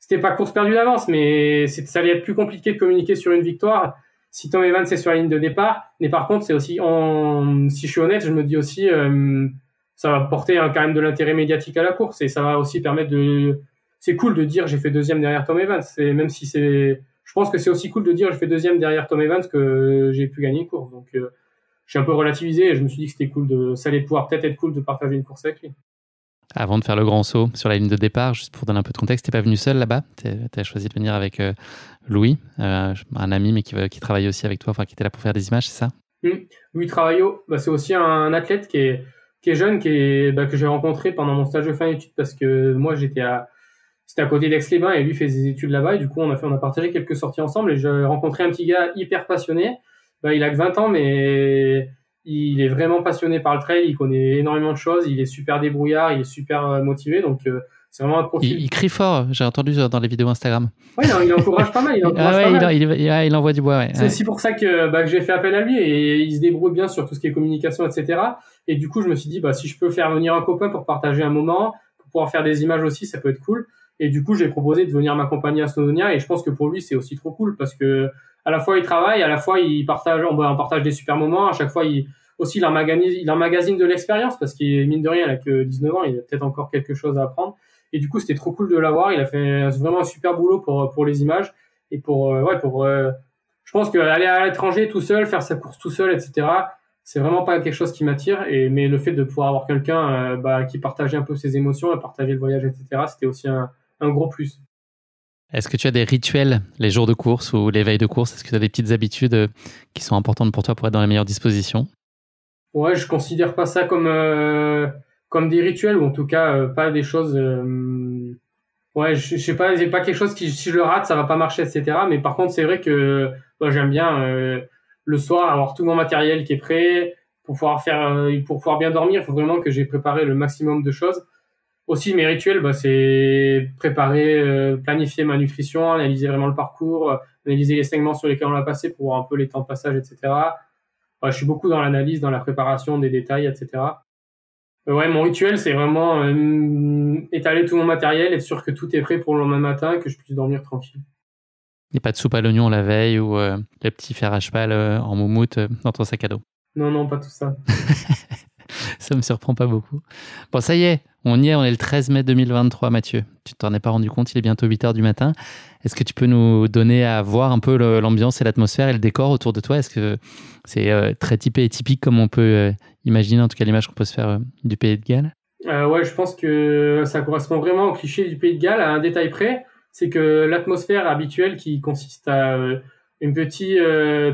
c'était pas course perdue d'avance mais ça allait être plus compliqué de communiquer sur une victoire si Tom Evans est sur la ligne de départ, mais par contre, c'est aussi, en, si je suis honnête, je me dis aussi, euh, ça va porter quand même de l'intérêt médiatique à la course et ça va aussi permettre de, c'est cool de dire j'ai fait deuxième derrière Tom Evans. C'est même si c'est, je pense que c'est aussi cool de dire j'ai fait deuxième derrière Tom Evans que j'ai pu gagner une course. Donc, euh, j'ai un peu relativisé et je me suis dit que c'était cool de, ça allait pouvoir peut-être être cool de partager une course avec lui. Avant de faire le grand saut sur la ligne de départ, juste pour donner un peu de contexte, tu n'es pas venu seul là-bas. Tu as choisi de venir avec euh, Louis, euh, un ami, mais qui, travaille aussi avec toi, enfin qui était là pour faire des images, c'est ça? Mmh. Louis Travaillot, bah, c'est aussi un athlète qui est, jeune, bah, que j'ai rencontré pendant mon stage de fin d'études parce que moi j'étais à, c'était à côté d'Aix-les-Bains et lui fait ses études là-bas et du coup on a fait, on a partagé quelques sorties ensemble et j'ai rencontré un petit gars hyper passionné. Bah, il a que 20 ans, mais il est vraiment passionné par le trail, il connaît énormément de choses, il est super débrouillard, il est super euh, motivé, donc euh, c'est vraiment un profil. Il, crie fort, j'ai entendu dans les vidéos Instagram. Oui, il encourage pas mal. Il, (laughs) ah ouais, Il, il, envoie du bois. Ouais. C'est aussi pour ça que, bah, que j'ai fait appel à lui et il se débrouille bien sur tout ce qui est communication, etc. Et du coup, je me suis dit, bah, si je peux faire venir un copain pour partager un moment, pour pouvoir faire des images aussi, ça peut être cool. Et du coup, j'ai proposé de venir m'accompagner à Snowdonia et je pense que pour lui, c'est aussi trop cool parce que à la fois il travaille, à la fois il partage, on, on partage des super moments, à chaque fois il, aussi il emmagasine, il de l'expérience parce qu'il mine de rien, il a que 19 ans, il a peut-être encore quelque chose à apprendre. Et du coup, c'était trop cool de l'avoir. Il a fait vraiment un super boulot pour pour les images et pour euh, ouais pour. Euh, je pense qu'aller à l'étranger tout seul, faire sa course tout seul, etc. C'est vraiment pas quelque chose qui m'attire. Et mais le fait de pouvoir avoir quelqu'un euh, bah, qui partageait un peu ses émotions, et partager le voyage, etc. C'était aussi un, un gros plus. Est-ce que tu as des rituels les jours de course ou les veilles de course? Est-ce que tu as des petites habitudes qui sont importantes pour toi pour être dans les meilleures dispositions? Ouais, je considère pas ça comme euh, comme des rituels ou en tout cas euh, pas des choses. ouais, je, sais pas, c'est pas quelque chose qui si je le rate ça va pas marcher, etc. Mais par contre c'est vrai que moi j'aime bien le soir avoir tout mon matériel qui est prêt pour pouvoir faire pour pouvoir bien dormir. Il faut vraiment que j'ai préparé le maximum de choses aussi mes rituels bah, c'est préparer euh, planifier ma nutrition analyser vraiment le parcours euh, analyser les segments sur lesquels on l'a passé pour voir un peu les temps de passage etc je suis beaucoup dans l'analyse dans la préparation des détails etc euh, ouais mon rituel c'est vraiment étaler tout mon matériel être sûr que tout est prêt pour le lendemain matin que je puisse dormir tranquille il n'y a pas de soupe à l'oignon la veille ou le petit fer à cheval en moumoute dans ton sac à dos? Non non pas tout ça (laughs) ça me surprend pas beaucoup. Bon, ça y est, on y est, on est le 13 mai 2023, Mathieu. Tu t'en es pas rendu compte, il est bientôt 8 heures du matin. Est-ce que tu peux nous donner à voir un peu l'ambiance et l'atmosphère et le décor autour de toi? Est-ce que c'est euh, très typé et typique comme on peut euh, imaginer, en tout cas l'image qu'on peut se faire euh, du Pays de Galles? Ouais, je pense que ça correspond vraiment au cliché du Pays de Galles à un détail près. C'est que l'atmosphère habituelle qui consiste à une petite,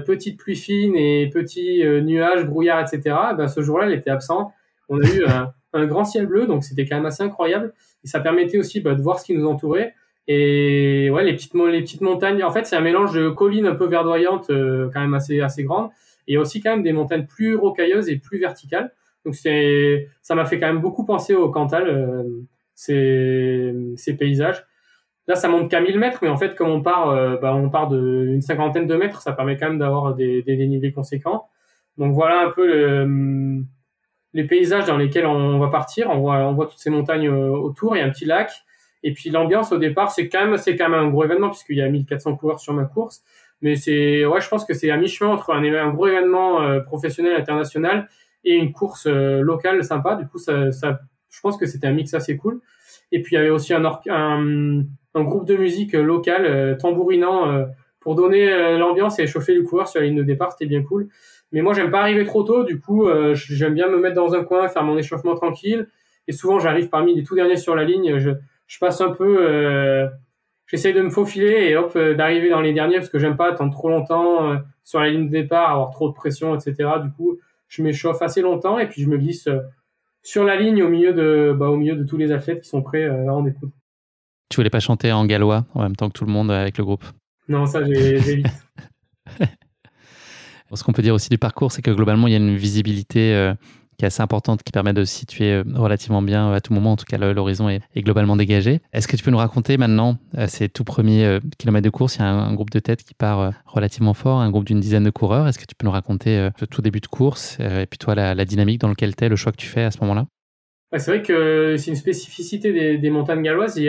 petite pluie fine et petits nuages, brouillard, etc., ben, ce jour-là, elle était absent. On a eu un, un grand ciel bleu, donc c'était quand même assez incroyable. Et ça permettait aussi bah, de voir ce qui nous entourait. Et ouais, les petites, les petites montagnes, en fait, c'est un mélange de collines un peu verdoyantes, euh, quand même assez, assez grandes, et aussi quand même des montagnes plus rocailleuses et plus verticales. Donc c'est, ça m'a fait quand même beaucoup penser au Cantal, euh, ces, ces paysages. Là, ça monte qu'à 1000 mètres, mais en fait, comme on part, euh, bah, on part d'une cinquantaine de mètres, ça permet quand même d'avoir des, des dénivelés conséquents. Donc voilà un peu le, les paysages dans lesquels on va partir. On voit, on voit toutes ces montagnes euh, autour, il y a un petit lac. Et puis l'ambiance au départ, c'est quand même, c'est quand même un gros événement puisqu'il y a 1400 coureurs sur ma course. Mais c'est, ouais, je pense que c'est à mi-chemin entre un, gros événement euh, professionnel international et une course euh, locale sympa. Du coup, ça, ça, je pense que c'était un mix assez cool. Et puis il y avait aussi un, un, un groupe de musique local tambourinant pour donner l'ambiance et chauffer les coureurs sur la ligne de départ. C'était bien cool. Mais moi, j'aime pas arriver trop tôt. Du coup, euh, j'aime bien me mettre dans un coin, faire mon échauffement tranquille. Et souvent, j'arrive parmi les tout derniers sur la ligne. Je passe un peu, euh, j'essaie de me faufiler et hop, euh, d'arriver dans les derniers parce que j'aime pas attendre trop longtemps euh, sur la ligne de départ, avoir trop de pression, etc. Du coup, je m'échauffe assez longtemps et puis je me glisse sur la ligne au milieu de, bah, au milieu de tous les athlètes qui sont prêts en écoute. Tu voulais pas chanter en gallois en même temps que tout le monde avec le groupe? Non, ça j'évite. (laughs) (laughs) Ce qu'on peut dire aussi du parcours, c'est que globalement, il y a une visibilité euh, qui est assez importante, qui permet de se situer euh, relativement bien euh, à tout moment. En tout cas, l'horizon est, globalement dégagé. Est-ce que tu peux nous raconter maintenant ces tout premiers kilomètres de course? Il y a un, groupe de tête qui part relativement fort, un groupe d'une dizaine de coureurs. Est-ce que tu peux nous raconter le tout début de course et puis toi, la, dynamique dans laquelle tu es, le choix que tu fais à ce moment-là? C'est vrai que c'est une spécificité des, montagnes galloises. Il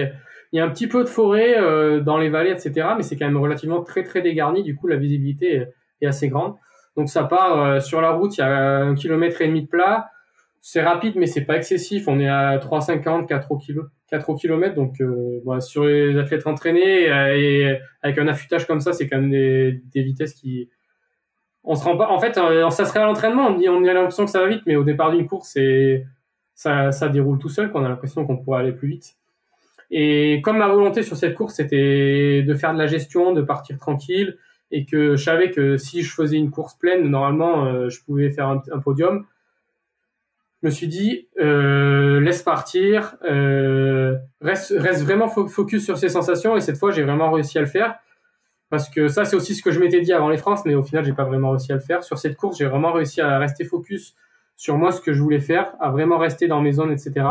y, a, un petit peu de forêt dans les vallées, etc. Mais c'est quand même relativement très, très dégarni. Du coup, la visibilité est assez grande. Donc ça part euh, sur la route, il y a un kilomètre et demi de plat. C'est rapide, mais c'est pas excessif. On est à 3,50, 4 au kilo, 4 au kilomètre. Donc euh, bah, sur les athlètes entraînés euh, et avec un affûtage comme ça, c'est quand même des, des, vitesses qui on se rend pas. En fait, ça serait à l'entraînement. On, on a l'impression que ça va vite, mais au départ d'une course, c'est ça, ça déroule tout seul. Qu'on a l'impression qu'on pourrait aller plus vite. Et comme ma volonté sur cette course, c'était de faire de la gestion, de partir tranquille, et que je savais que si je faisais une course pleine, normalement, euh, je pouvais faire un, podium. Je me suis dit, euh, laisse partir, euh, reste, vraiment focus sur ses sensations, et cette fois, j'ai vraiment réussi à le faire. Parce que ça, c'est aussi ce que je m'étais dit avant les France, mais au final, j'ai pas vraiment réussi à le faire. Sur cette course, j'ai vraiment réussi à rester focus sur moi, ce que je voulais faire, à vraiment rester dans mes zones, etc.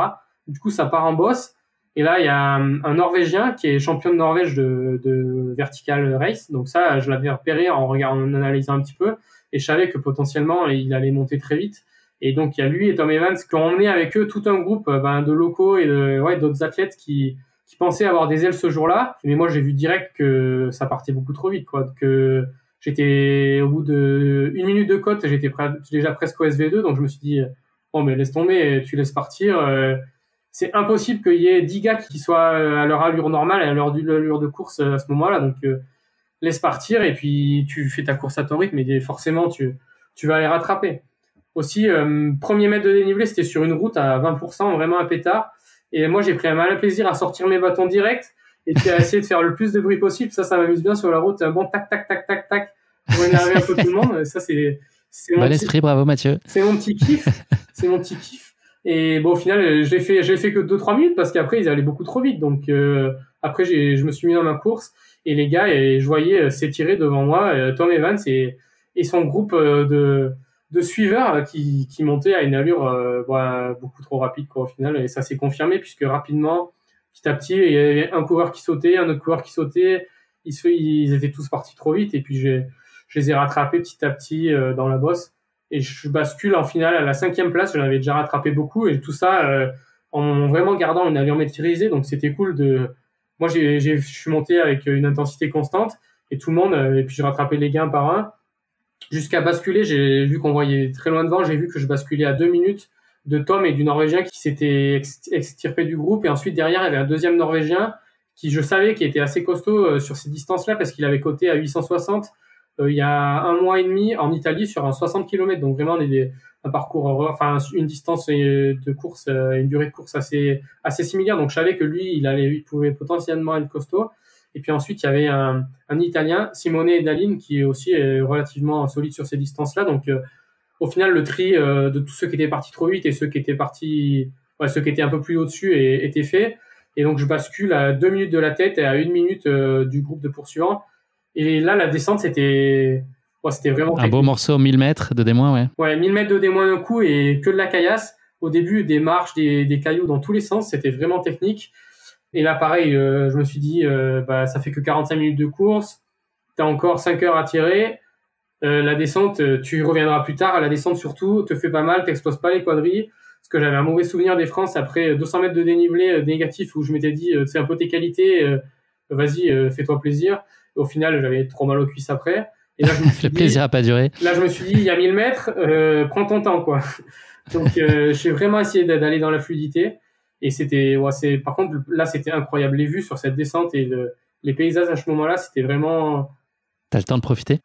Du coup, ça part en boss. Et là, il y a un, Norvégien qui est champion de Norvège de, de vertical race. Donc ça, je l'avais repéré en regardant, en analysant un petit peu. Et je savais que potentiellement, il allait monter très vite. Et donc, il y a lui et Tom Evans qui ont emmené avec eux tout un groupe euh, ben, de locaux et de, ouais, d'autres athlètes qui, qui pensaient avoir des ailes ce jour-là. Mais moi, j'ai vu direct que ça partait beaucoup trop vite, quoi. Que j'étais au bout de une minute de côte, j'étais déjà presque au SV2. Donc, je me suis dit, bon, mais laisse tomber, tu laisses partir. Euh, c'est impossible qu'il y ait 10 gars qui soient euh, à leur allure normale, à leur allure de course euh, à ce moment-là. Donc, euh, laisse partir et puis tu fais ta course à ton rythme et forcément, tu, tu vas les rattraper. Aussi, premier mètre de dénivelé, c'était sur une route à 20%, vraiment un pétard. Et moi, j'ai pris un malin plaisir à sortir mes bâtons direct et puis à essayer de faire le plus de bruit possible. Ça, ça m'amuse bien sur la route. Un bon tac, tac, tac, tac, tac pour énerver un peu tout le monde. Ça, c'est. Bon esprit, bravo Mathieu. C'est mon petit kiff. (laughs) c'est mon petit kiff. Et bon, au final, j'ai fait, j'ai fait que 2-3 minutes parce qu'après, ils allaient beaucoup trop vite. Donc, euh, après, je me suis mis dans ma course et les gars, et je voyais euh, s'étirer devant moi euh, Tom Evans et, et son groupe de, de suiveurs qui, qui montaient à une allure bah, beaucoup trop rapide quoi, au final. Et ça s'est confirmé puisque rapidement, petit à petit, il y avait un coureur qui sautait, un autre coureur qui sautait. Ils, ils étaient tous partis trop vite et puis j'ai je les ai rattrapés petit à petit euh, dans la bosse. Et je bascule en finale à la cinquième place. J'en avais déjà rattrapé beaucoup. Et tout ça euh, en vraiment gardant une allure maîtrisée. Donc c'était cool de... Moi, j'ai, je suis monté avec une intensité constante. Et tout le monde... Euh, et puis j'ai rattrapé les gains par un. Jusqu'à basculer, j'ai vu qu'on voyait très loin devant. J'ai vu que je basculais à deux minutes de Tom et du Norvégien qui s'était extirpé du groupe. Et ensuite, derrière, il y avait un deuxième Norvégien qui, je savais, qui était assez costaud sur ces distances-là parce qu'il avait coté à 860 euh, il y a un mois et demi en Italie sur un 60 km. Donc vraiment des, un parcours, enfin une distance de course, euh, une durée de course assez assez similaire. Donc je savais que lui, il allait, il pouvait potentiellement être costaud. Et puis ensuite, il y avait un, un Italien, Simone Dalin, qui est aussi euh, relativement solide sur ces distances-là. Donc au final, le tri de tous ceux qui étaient partis trop vite et ceux qui étaient partis, ouais, ceux qui étaient un peu plus au-dessus était fait. Et donc je bascule à deux minutes de la tête et à une minute du groupe de poursuivants. Et là, la descente, c'était c'était vraiment... Un beau morceau, 1000 mètres de démoin, ouais. Ouais, 1000 mètres de démoin d'un coup et que de la caillasse. Au début, des marches, des, des cailloux dans tous les sens, c'était vraiment technique. Et là, pareil, euh, je me suis dit, euh, bah, ça fait que 45 minutes de course, tu as encore 5 heures à tirer. Euh, la descente, tu reviendras plus tard. La descente, surtout, te fait pas mal, t'exploses pas les quadrilles. Parce que j'avais un mauvais souvenir des France après 200 mètres de dénivelé négatif où je m'étais dit, c'est un peu tes qualités, vas-y, fais-toi plaisir. Au final, j'avais trop mal aux cuisses après. Et là, je me (laughs) suis le dit, plaisir n'a pas duré. Là, je me suis dit, il y a 1000 mètres, euh, prends ton temps, quoi. (laughs) Donc, euh, j'ai vraiment essayé d'aller dans la fluidité. Et c'était, ouais, c'est, par contre, là, c'était incroyable. Les vues sur cette descente et le, les paysages à ce moment-là, c'était vraiment. T'as le temps de profiter?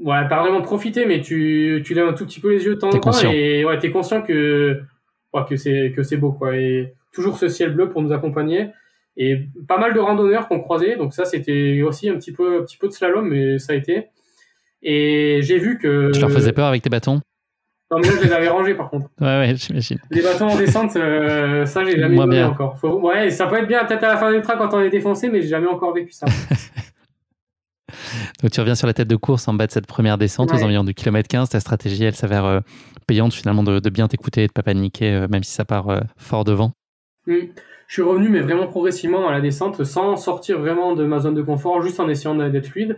Ouais, pas vraiment profiter, mais tu, tu lèves un tout petit peu les yeux de temps en temps et ouais, t'es conscient que, ouais, que c'est, que c'est beau, quoi. Et toujours ce ciel bleu pour nous accompagner et pas mal de randonneurs qu'on croisait. Donc ça, c'était aussi un petit peu, un petit peu de slalom, mais ça a été. Et j'ai vu que. Tu leur faisais peur avec tes bâtons? Non, mais je les avais rangés par contre. Ouais, ouais, j'imagine. Les bâtons en descente, euh, ça, j'ai jamais vu encore. Ouais, ça peut être bien peut-être à la fin du train quand on est défoncé, mais j'ai jamais encore vécu ça. (laughs) Donc tu reviens sur la tête de course en bas de cette première descente aux environs du kilomètre 15. Ta stratégie, elle s'avère euh, payante finalement de, bien t'écouter et de pas paniquer, euh, même si ça part fort devant. Mmh je suis revenu, mais vraiment progressivement dans la descente, sans sortir vraiment de ma zone de confort, juste en essayant d'être fluide.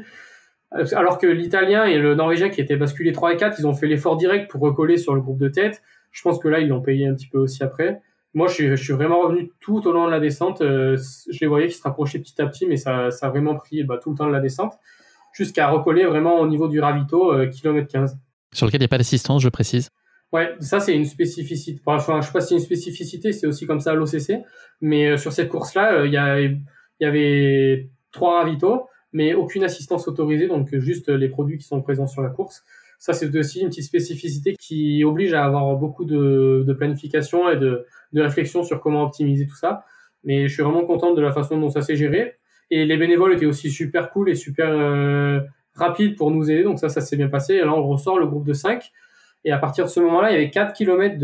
Euh, alors que l'Italien et le Norvégien qui étaient basculés 3 et 4, ils ont fait l'effort direct pour recoller sur le groupe de tête. Je pense que là, ils l'ont payé un petit peu aussi après. Moi, je suis, vraiment revenu tout au long de la descente. Euh, je les voyais qui se rapprochaient petit à petit, mais ça, ça a vraiment pris bah, tout le temps de la descente, jusqu'à recoller vraiment au niveau du ravito, euh, kilomètre 15. Sur lequel il n'y a pas d'assistance, je précise? Ouais, ça c'est une spécificité. Enfin, je sais pas si c'est une spécificité, c'est aussi comme ça à l'OCC. Mais euh, sur cette course-là, euh, il y, avait trois ravitaux, mais aucune assistance autorisée, donc juste les produits qui sont présents sur la course. Ça c'est aussi une petite spécificité qui oblige à avoir beaucoup de, planification et de, réflexion sur comment optimiser tout ça. Mais je suis vraiment contente de la façon dont ça s'est géré. Et les bénévoles étaient aussi super cool et super euh, rapides pour nous aider, donc ça, ça s'est bien passé. Et là, on ressort le groupe de 5 et à partir de ce moment-là, il y avait 4 km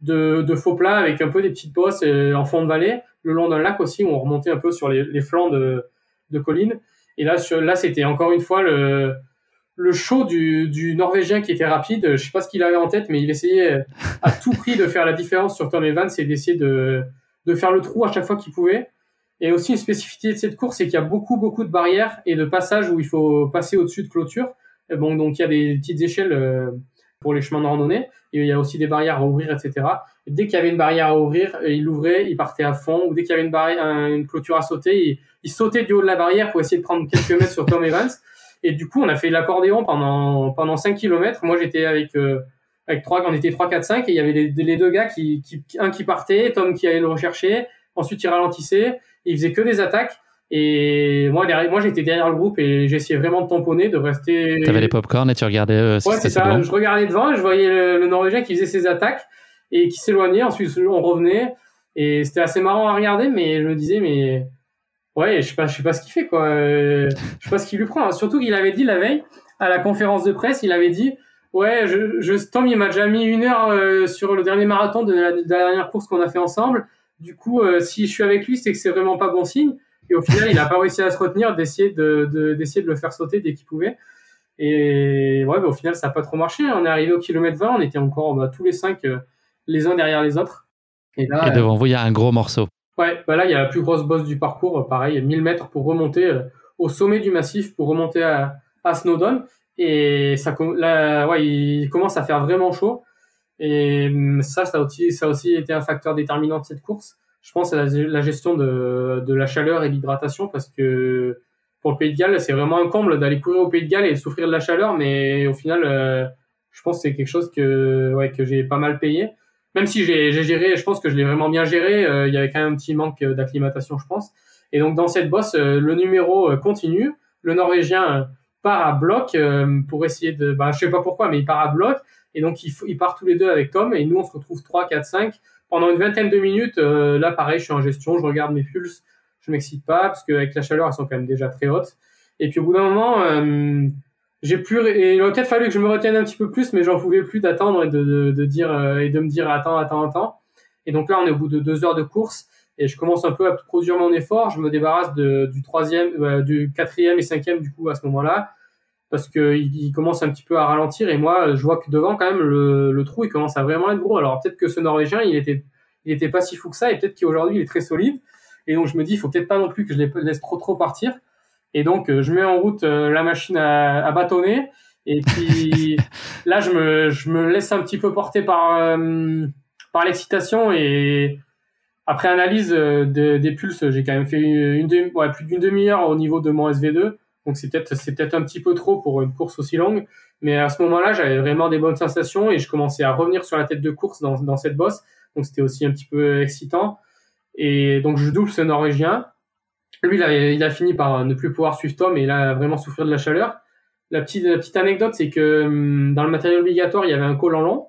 de, faux plats avec un peu des petites bosses euh, en fond de vallée, le long d'un lac aussi, où on remontait un peu sur les, flancs de, de collines. Et là, là c'était encore une fois le, show du, Norvégien qui était rapide. Je sais pas ce qu'il avait en tête, mais il essayait à tout prix de faire la différence sur Tom Evans et d'essayer de, de faire le trou à chaque fois qu'il pouvait. Et aussi une spécificité de cette course, c'est qu'il y a beaucoup, beaucoup de barrières et de passages où il faut passer au-dessus de clôture. Bon, donc il y a des petites échelles euh, pour les chemins de randonnée. Il y a aussi des barrières à ouvrir, etc. Et dès qu'il y avait une barrière à ouvrir, euh, il l'ouvrait, il partait à fond. Ou dès qu'il y avait une, barrière, une clôture à sauter, il, sautait du haut de la barrière pour essayer de prendre quelques mètres sur Tom Evans. Et du coup, on a fait l'accordéon pendant pendant 5 km. Moi, j'étais avec euh, avec trois, on était 3, 4, 5, et il y avait les, les deux gars qui, qui, un qui partait, Tom qui allait le rechercher, ensuite il ralentissait, et il faisait que des attaques. Et moi, derrière, moi, j'étais derrière le groupe et j'essayais vraiment de tamponner, de rester. T'avais les popcorn et tu regardais. Euh, ouais, c'est ça. Je regardais devant, et je voyais le, Norvégien qui faisait ses attaques et qui s'éloignait. Ensuite, on revenait et c'était assez marrant à regarder, mais je me disais, mais Ouais, je sais pas, je sais pas ce qu'il fait quoi. Euh, je sais pas ce qu'il lui prend. Surtout qu'il avait dit la veille à la conférence de presse, il avait dit ouais, je, je Tom il m'a déjà mis une heure euh, sur le dernier marathon de la, dernière course qu'on a fait ensemble. Du coup, euh, si je suis avec lui, c'est que c'est vraiment pas bon signe. Et au final, il a pas réussi à se retenir d'essayer de d'essayer de, le faire sauter dès qu'il pouvait. Et ouais, bah, au final, ça a pas trop marché. On est arrivé au kilomètre 20, on était encore bah, tous les cinq les uns derrière les autres. Et, là, et devant vous, il y a un gros morceau. Ouais, bah là, il y a la plus grosse bosse du parcours, pareil, 1000 mètres pour remonter euh, au sommet du massif, pour remonter à, à Snowdon. Et ça, là, ouais, il commence à faire vraiment chaud. Et hum, ça, ça a aussi, ça a aussi été un facteur déterminant de cette course. Je pense à la, gestion de, de la chaleur et l'hydratation parce que pour le Pays de Galles, c'est vraiment un comble d'aller courir au Pays de Galles et souffrir de la chaleur, mais au final, euh, je pense que c'est quelque chose que, ouais, que j'ai pas mal payé. Même si j'ai géré, je pense que je l'ai vraiment bien géré, euh, il y avait quand même un petit manque d'acclimatation, je pense. Et donc dans cette bosse, euh, le numéro continue, le Norvégien part à bloc pour essayer de, bah, je sais pas pourquoi, mais il part à bloc, et donc il, il part tous les deux avec Tom, et nous on se retrouve 3, 4, 5 pendant une vingtaine de minutes. là pareil, je suis en gestion, je regarde mes pulses, je m'excite pas parce qu'avec la chaleur, elles sont quand même déjà très hautes. Et puis au bout d'un moment, j'ai plus et il aurait peut-être fallu que je me retienne un petit peu plus mais j'en pouvais plus d'attendre et de, de, dire euh, et de me dire attends attends attends et donc là on est au bout de deux heures de course et je commence un peu à produire mon effort je me débarrasse de, du troisième euh, du quatrième et cinquième du coup à ce moment-là parce que il, commence un petit peu à ralentir et moi je vois que devant quand même le, le trou il commence à vraiment être gros alors peut-être que ce norvégien il était il était pas si fou que ça et peut-être qu'aujourd'hui il est très solide et donc je me dis il faut peut-être pas non plus que je les laisse trop trop partir et donc, euh, je mets en route euh, la machine à, à, bâtonner. Et puis (laughs) là, je me, je me laisse un petit peu porter par, euh, par l'excitation. Et après analyse des pulses, j'ai quand même fait une ouais, plus d'une demi-heure au niveau de mon SV2. Donc c'est peut-être c'est peut-être un petit peu trop pour une course aussi longue, mais à ce moment-là, j'avais vraiment des bonnes sensations et je commençais à revenir sur la tête de course dans, dans cette bosse. Donc c'était aussi un petit peu excitant. Et donc je double ce Norvégien. Lui, il a, fini par ne plus pouvoir suivre Tom et il a vraiment souffert de la chaleur. La petite, petite anecdote, c'est que hum, dans le matériel obligatoire, il y avait un collant long.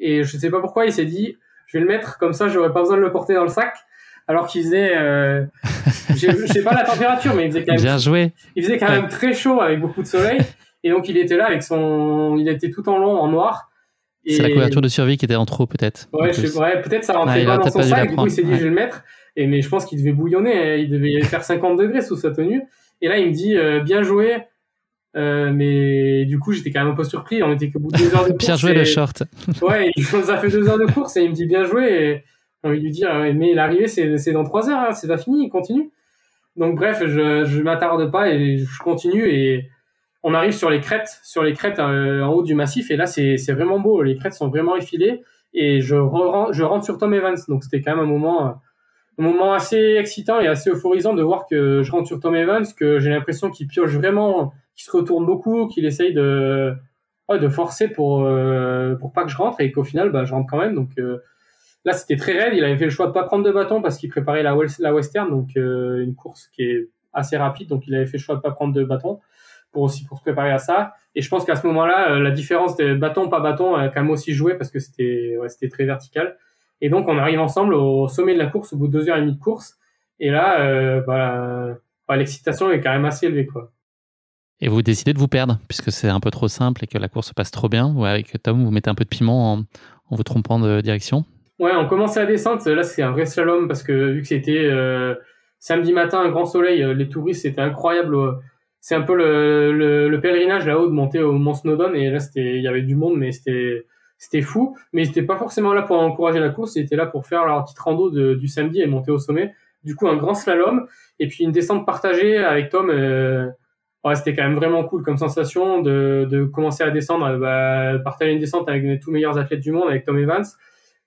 Et je sais pas pourquoi, il s'est dit, je vais le mettre comme ça, j'aurais pas besoin de le porter dans le sac. Alors qu'il faisait, euh, (laughs) je sais pas la température, mais il faisait quand même, Bien joué. Il faisait quand même très chaud avec beaucoup de soleil. Et donc il était là avec son, il était tout en long en noir. C'est la couverture de survie qui était en trop peut-être. Ouais, ouais peut-être ça rentrait pas dans son sac. Du coup, il s'est dit, je vais le mettre. Et mais je pense qu'il devait bouillonner, hein. il devait (laughs) faire 50 degrés sous sa tenue. Et là, il me dit euh, bien joué. Euh, mais du coup, j'étais quand même un peu surpris. On était qu'au bout de deux heures de (laughs) course. bien joué le short. ouais, il nous a fait deux heures de course et il me dit bien joué. Et j'ai envie de lui dire, mais l'arrivée, c'est dans trois heures, hein, c'est pas fini, il continue. Donc bref, je je m'attarde pas et je continue et on arrive sur les crêtes, sur les crêtes euh, en haut du massif et là c'est vraiment beau. Les crêtes sont vraiment effilées et je je rentre sur Tom Evans. Donc c'était quand même un moment un moment assez excitant et assez euphorisant de voir que je rentre sur Tom Evans, que j'ai l'impression qu'il pioche vraiment, qu'il se retourne beaucoup, qu'il essaye de, de forcer pour, euh, pour pas que je rentre et qu'au final, bah, je rentre quand même. Donc euh, là, c'était très raide. Il avait fait le choix de pas prendre de bâton parce qu'il préparait la, Western, donc euh, une course qui est assez rapide. Donc il avait fait le choix de pas prendre de bâton pour aussi se préparer à ça. Et je pense qu'à ce moment-là, la différence de bâton pas bâton a quand même aussi joué parce que c'était très vertical. Et donc, on arrive ensemble au sommet de la course au bout de deux heures et demie de course. Et là, euh, bah, bah, l'excitation est quand même assez élevée, quoi. Et vous décidez de vous perdre, puisque c'est un peu trop simple et que la course se passe trop bien. Ou avec Tom, vous mettez un peu de piment en, vous trompant de direction Ouais, on commence à descendre. Là, c'est un vrai slalom parce que vu que c'était euh, samedi matin, un grand soleil, euh, les touristes, c'était incroyable. C'est un peu le, le, pèlerinage là-haut de monter au Mont Snowdon. Et là, il y avait du monde, mais c'était fou, mais ils n'étaient pas forcément là pour encourager la course, ils étaient là pour faire leur petite rando du samedi et monter au sommet. Du coup, un grand slalom et puis une descente partagée avec Tom. Euh, ouais, c'était quand même vraiment cool comme sensation de, commencer à descendre, bah, partager une descente avec les tous meilleurs athlètes du monde, avec Tom Evans,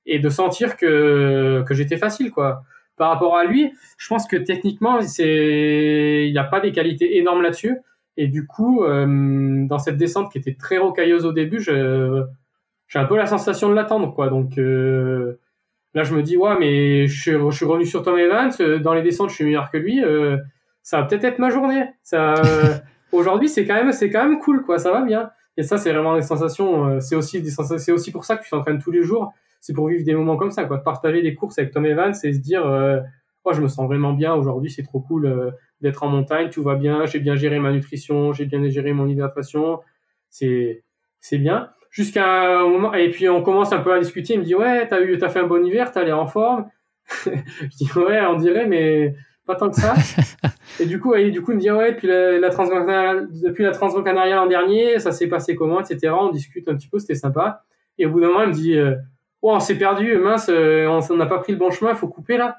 et de sentir que, que j'étais facile, quoi. Par rapport à lui, je pense que techniquement, c'est, il n'a pas des qualités énormes là-dessus. Et du coup, euh, dans cette descente qui était très rocailleuse au début, je, j'ai un peu la sensation de l'attendre, quoi. Donc euh, là, je me dis, ouais, mais je suis, je suis revenu sur Tom Evans. Euh, dans les descentes, je suis meilleur que lui. Euh, ça va peut-être être ma journée. Ça, (laughs) aujourd'hui, c'est quand même, c'est quand même cool, quoi. Ça va bien. Et ça, c'est vraiment des sensations. c'est aussi des c'est aussi pour ça que tu t'entraînes tous les jours. C'est pour vivre des moments comme ça, quoi. Partager des courses avec Tom Evans et se dire, oh, je me sens vraiment bien aujourd'hui, c'est trop cool euh, d'être en montagne, tout va bien, j'ai bien géré ma nutrition, j'ai bien géré mon hydratation, c'est c'est bien. Jusqu'à un moment, et puis on commence un peu à discuter, il me dit ouais, t'as eu, t'as fait un bon hiver, t'as l'air en forme. (laughs) je dis ouais, on dirait, mais pas tant que ça. (laughs) et du coup, et du coup, il me dit ouais, depuis la, la depuis la transcanariale l'an dernier, ça s'est passé comment, etc. On discute un petit peu, c'était sympa. Et au bout d'un moment, il me dit oh, on s'est perdu, mince, euh, on n'a pas pris le bon chemin, il faut couper là.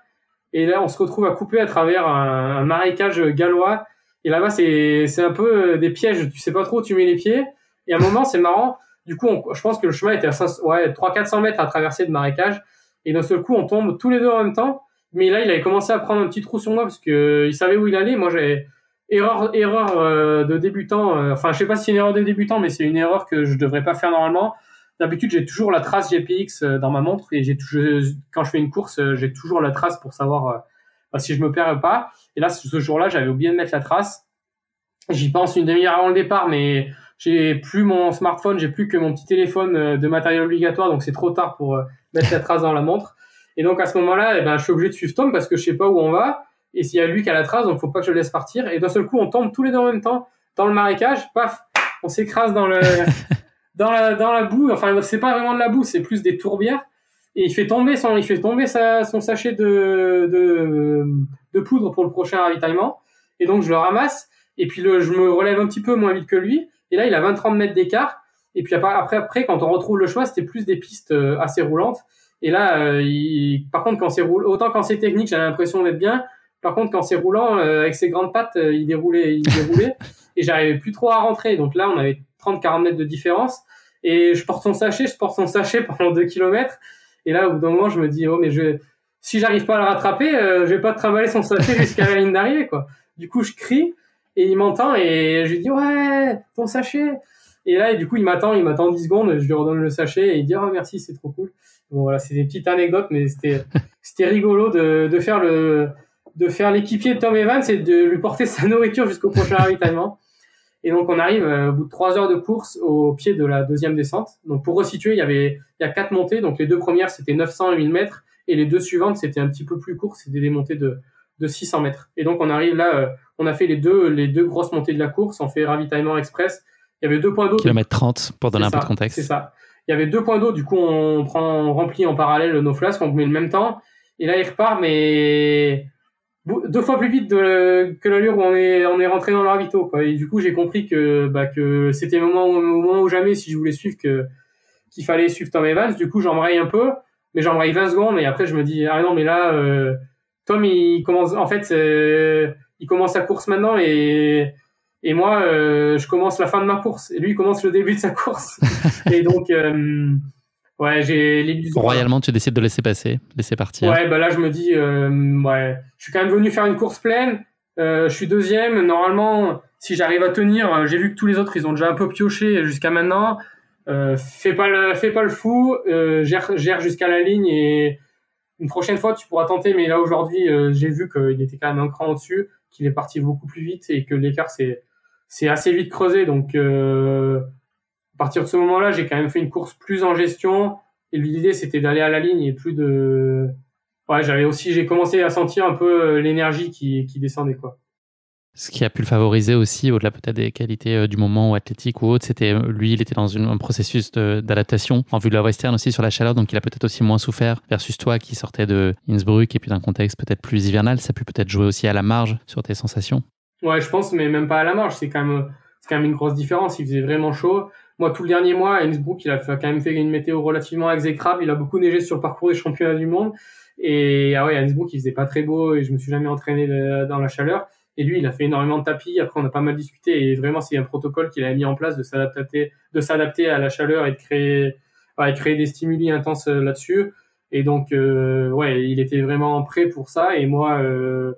Et là, on se retrouve à couper à travers un, marécage gallois. Et là-bas, c'est c'est un peu euh, des pièges. Tu sais pas trop où tu mets les pieds. Et à un moment, c'est marrant. Du coup, je pense que le chemin était à ouais, 300-400 mètres à traverser de marécage. Et d'un seul coup, on tombe tous les deux en même temps. Mais là, il avait commencé à prendre un petit trou sur moi parce que il savait où il allait. Moi, j'ai erreur, erreur euh, de débutant. Euh, enfin, je sais pas si c'est une erreur de débutant, mais c'est une erreur que je devrais pas faire normalement. D'habitude, j'ai toujours la trace GPX euh, dans ma montre et j'ai quand je fais une course, j'ai toujours la trace pour savoir bah, si je me perds ou pas. Et là, ce jour-là, j'avais oublié de mettre la trace. J'y pense une demi-heure avant le départ, mais j'ai plus mon smartphone, j'ai plus que mon petit téléphone de matériel obligatoire, donc c'est trop tard pour mettre la trace dans la montre. Et donc à ce moment-là, eh ben, je suis obligé de suivre Tom parce que je sais pas où on va. Et s'il y a lui qui a la trace, donc faut pas que je le laisse partir. Et d'un seul coup, on tombe tous les deux en même temps dans le marécage. Paf, on s'écrase dans le (laughs) dans la dans la boue. Enfin, c'est pas vraiment de la boue, c'est plus des tourbières. Et il fait tomber son il fait tomber sa, son sachet de, de de poudre pour le prochain ravitaillement. Et donc je le ramasse. Et puis le, je me relève un petit peu moins vite que lui. Et là, il a 20-30 mètres d'écart. Et puis après, après, quand on retrouve le choix, c'était plus des pistes euh, assez roulantes. Et là, euh, il, par contre, quand c'est roulant, autant quand c'est technique, j'avais l'impression d'être bien. Par contre, quand c'est roulant, euh, avec ses grandes pattes, il déroulait, il déroulait. (laughs) et j'arrivais plus trop à rentrer. Donc là, on avait 30-40 mètres de différence. Et je porte son sachet, je porte son sachet (laughs) pendant 2 kilomètres. Et là, au bout d'un moment, je me dis, oh, mais je, si j'arrive pas à le rattraper, je vais pas trimballer son sachet (laughs) jusqu'à la ligne d'arrivée, quoi. Du coup, je crie et il m'entend et je lui dis, ouais, ton sachet. Et là, et du coup, il m'attend, il m'attend 10 secondes, je lui redonne le sachet et il dit, oh, merci, c'est trop cool. Bon, voilà, c'est des petites anecdotes, mais c'était, (laughs) c'était rigolo de, de faire le, de faire l'équipier de Tom Evans et de lui porter sa nourriture jusqu'au prochain ravitaillement. Et donc, on arrive euh, au bout de trois heures de course au pied de la deuxième descente. Donc, pour resituer, il y avait, il y a quatre montées. Donc, les deux premières, c'était 900 et 1000 mètres. Et les deux suivantes, c'était un petit peu plus court. C'était des montées de, de 600 mètres. Et donc, on arrive là, euh, on a fait les deux, les deux grosses montées de la course. On fait ravitaillement express. Il y avait deux points d'eau. Kilomètre 30 pour donner un peu de contexte. C'est ça il y avait deux points d'eau, du coup on prend, on remplit en parallèle nos flasques, on met le même temps, et là il repart, mais deux fois plus vite de, que l'allure où on est, on est rentré dans le ravito, quoi. Et du coup j'ai compris que, bah, que c'était moment, au moment où jamais, si je voulais suivre, que qu'il fallait suivre Tom Evans. Du coup j'embraye un peu, mais j'embraye 20 secondes, et après je me dis ah non mais là euh, Tom il commence, en fait euh, il commence sa course maintenant et et moi, euh, je commence la fin de ma course. Et lui, il commence le début de sa course. (laughs) et donc, euh, ouais, j'ai l'illusion. Royalement, tu décides de laisser passer, laisser partir. Ouais, bah là, je me dis, euh, ouais, je suis quand même venu faire une course pleine. je suis deuxième. Normalement, si j'arrive à tenir, j'ai vu que tous les autres, ils ont déjà un peu pioché jusqu'à maintenant. fais pas le, fais pas le fou. gère, gère jusqu'à la ligne et une prochaine fois, tu pourras tenter. Mais là, aujourd'hui, j'ai vu qu'il était quand même un cran au-dessus, qu'il est parti beaucoup plus vite et que l'écart, c'est c'est assez vite creusé. Donc, euh, à partir de ce moment-là, j'ai quand même fait une course plus en gestion. Et l'idée, c'était d'aller à la ligne et plus de. Ouais, j'avais aussi, j'ai commencé à sentir un peu euh, l'énergie qui, qui descendait, quoi. Ce qui a pu le favoriser aussi, au-delà peut-être des qualités euh, du moment athlétique ou autre, c'était lui, il était dans une, un processus d'adaptation en vue de la western aussi sur la chaleur, donc il a peut-être aussi moins souffert versus toi qui sortais de Innsbruck et puis d'un contexte peut-être plus hivernal. Ça a pu peut-être jouer aussi à la marge sur tes sensations. Ouais, je pense, mais même pas à la marge. C'est quand même, c'est quand même une grosse différence. Il faisait vraiment chaud. Moi, tout le dernier mois, à Innsbruck, il a quand même fait une météo relativement exécrable. Il a beaucoup neigé sur le parcours des championnats du monde. Et ah ouais, à Innsbruck, il faisait pas très beau et je me suis jamais entraîné dans la chaleur. Et lui, il a fait énormément de tapis. Après, on a pas mal discuté et vraiment, c'est un protocole qu'il a mis en place de s'adapter, de s'adapter à la chaleur et de créer, créer des stimuli intenses euh, là-dessus. Et donc, euh, ouais, il était vraiment prêt pour ça. Et moi, euh,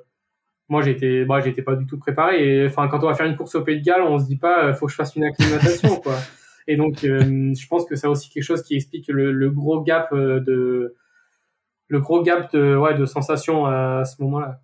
moi j'étais bah j'étais pas du tout préparé et enfin quand on va faire une course au Pays de Galles on se dit pas euh, faut que je fasse une acclimatation quoi et donc euh, je pense que c'est aussi quelque chose qui explique le, gros gap euh, de le gros gap de ouais de sensation à ce moment-là.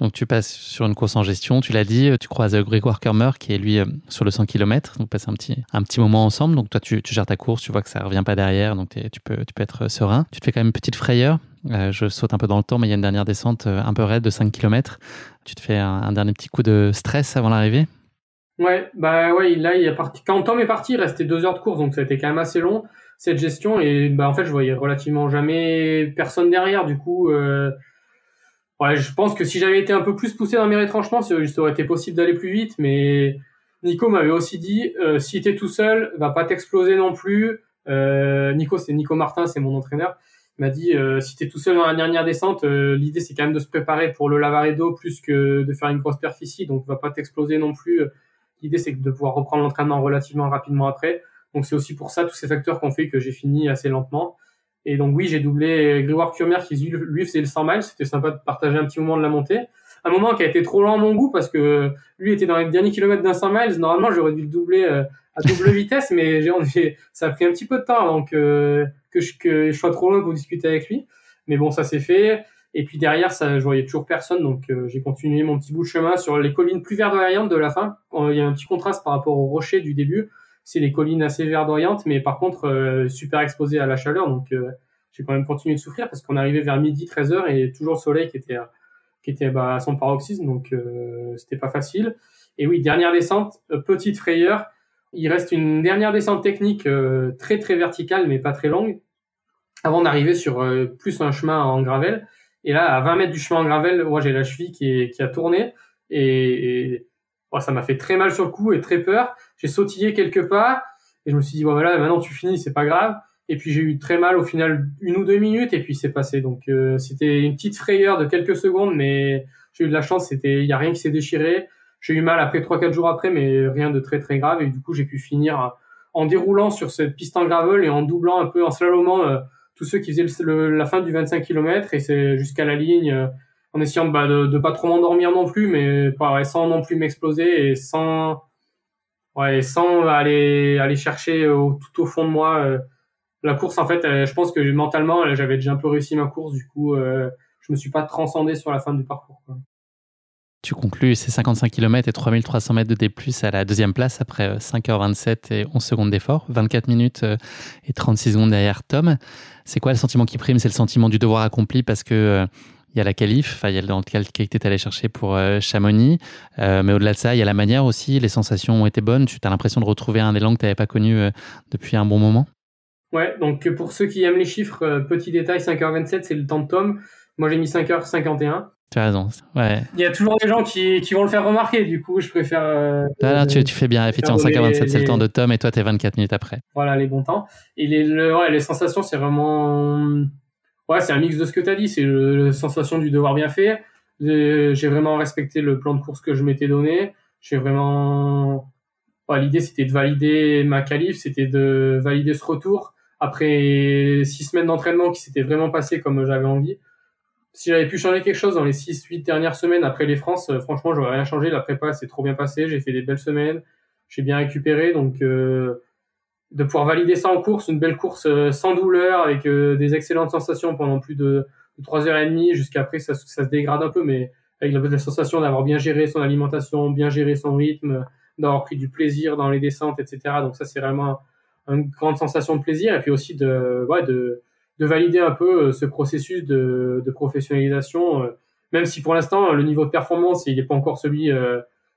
Donc tu passes sur une course en gestion, tu l'as dit, tu croises Grégoire Kermer qui est lui sur le 100 km, donc passe un petit, un petit moment ensemble, donc toi tu, tu gères ta course, tu vois que ça revient pas derrière, donc tu peux, tu peux être serein. Tu te fais quand même une petite frayeur. Je saute un peu dans le temps, mais il y a une dernière descente un peu raide de 5 km. Tu te fais un, dernier petit coup de stress avant l'arrivée Ouais, bah ouais, là, il a parti... quand Tom est parti, il restait deux heures de course, donc ça a été quand même assez long cette gestion. Et bah en fait, je voyais relativement jamais personne derrière. Du coup, euh... ouais, je pense que si j'avais été un peu plus poussé dans mes retranchements, ça aurait été possible d'aller plus vite. Mais Nico m'avait aussi dit, euh, si t'es tout seul, va pas t'exploser non plus. Euh, Nico, c'est Nico Martin, c'est mon entraîneur. Il m'a dit, euh, si t'es tout seul dans la dernière descente, euh, l'idée c'est quand même de se préparer pour le Lavaredo plus que de faire une grosse perficie. Donc, va pas t'exploser non plus. L'idée c'est de pouvoir reprendre l'entraînement relativement rapidement après. Donc c'est aussi pour ça tous ces facteurs qui ont fait que j'ai fini assez lentement. Et donc oui, j'ai doublé Grégoire Curmer qui lui faisait le 100 miles. C'était sympa de partager un petit moment de la montée. Un moment qui a été trop lent à mon goût parce que lui était dans les derniers kilomètres d'un 100 miles. Normalement, j'aurais dû le doubler euh, à double vitesse, mais j'ai, ça a pris un petit peu de temps donc que, je, que je sois trop loin pour discuter avec lui. Mais bon, ça s'est fait. Et puis derrière, ça, je voyais toujours personne, donc euh, j'ai continué mon petit bout de chemin sur les collines plus verdoyantes de la fin. Il y a un petit contraste par rapport aux rochers du début c'est des collines assez verdoyantes, mais par contre euh, super exposées à la chaleur. Donc euh, j'ai quand même continué de souffrir parce qu'on arrivait vers midi 13h et toujours le soleil qui était qui était bah, à son paroxysme, donc c'était pas facile. Et oui, dernière descente, petite frayeur. Il reste une dernière descente technique très très verticale, mais pas très longue, avant d'arriver sur plus un chemin en gravel. Et là, à 20 mètres du chemin en gravel, moi j'ai la cheville qui, qui a tourné et, oh, ça m'a fait très mal sur le coup et très peur j'ai sautillé quelques pas et je me suis dit, voilà, maintenant tu finis, c'est pas grave. Et puis j'ai eu très mal au final une ou deux minutes et puis c'est passé. Donc euh, c'était une petite frayeur de quelques secondes, mais j'ai eu de la chance. C'était, il y a rien qui s'est déchiré. J'ai eu mal après trois quatre jours après, mais rien de très très grave. Et du coup j'ai pu finir en déroulant sur cette piste en gravel et en doublant un peu en slalomant euh, tous ceux qui faisaient la fin du 25 km et c'est jusqu'à la ligne euh, en essayant bah, de, de pas trop m'endormir non plus, mais pas, sans non plus m'exploser et sans ouais, sans aller aller chercher au, tout au fond de moi euh, la course. En fait, euh, je pense que mentalement, euh, j'avais déjà un peu réussi ma course. Du coup, je me suis pas transcendé sur la fin du parcours. Tu conclus ces 55 km et 3300 mètres de D+, à la deuxième place après 5h27 et 11 secondes d'effort, 24 minutes et 36 secondes derrière Tom. C'est quoi le sentiment qui prime? C'est le sentiment du devoir accompli parce que il y a la qualif, enfin, il y a dans lequel tu es allé chercher pour euh, Chamonix. Euh, mais au-delà de ça, il y a la manière aussi. Les sensations ont été bonnes. Tu as l'impression de retrouver un élan que tu n'avais pas connu euh, depuis un bon moment? Ouais, donc pour ceux qui aiment les chiffres, petit détail 5h27, c'est le temps de Tom. Moi, j'ai mis 5h51. Tu as raison. Ouais. Il y a toujours des gens qui, qui vont le faire remarquer, du coup, je préfère. tu, tu, fais bien, effectivement, 5h27, c'est le temps de Tom et toi, tu es 24 minutes après. Voilà, les bons temps. Et les, ouais, les sensations, c'est vraiment ouais, c'est un mix de ce que tu as dit. C'est la sensation du devoir bien fait. J'ai vraiment respecté le plan de course que je m'étais donné. J'ai vraiment. L'idée, c'était de valider ma qualif, c'était de valider ce retour. Après six semaines d'entraînement qui s'étaient vraiment passées comme j'avais envie. Si j'avais pu changer quelque chose dans les six, huit dernières semaines après les France, euh, franchement, j'aurais rien changé. La prépa s'est trop bien passée. J'ai fait des belles semaines. J'ai bien récupéré. Donc, euh, de pouvoir valider ça en course, une belle course euh, sans douleur, avec euh, des excellentes sensations pendant plus de, et demie, jusqu'après ça, ça se dégrade un peu, mais avec la, sensation d'avoir bien géré son alimentation, bien géré son rythme, d'avoir pris du plaisir dans les descentes, etc. Donc ça, c'est vraiment une grande sensation de plaisir, et puis aussi de, ouais, de, de valider un peu euh, ce processus de, de professionnalisation, même si pour l'instant, le niveau de performance, il n'est pas encore celui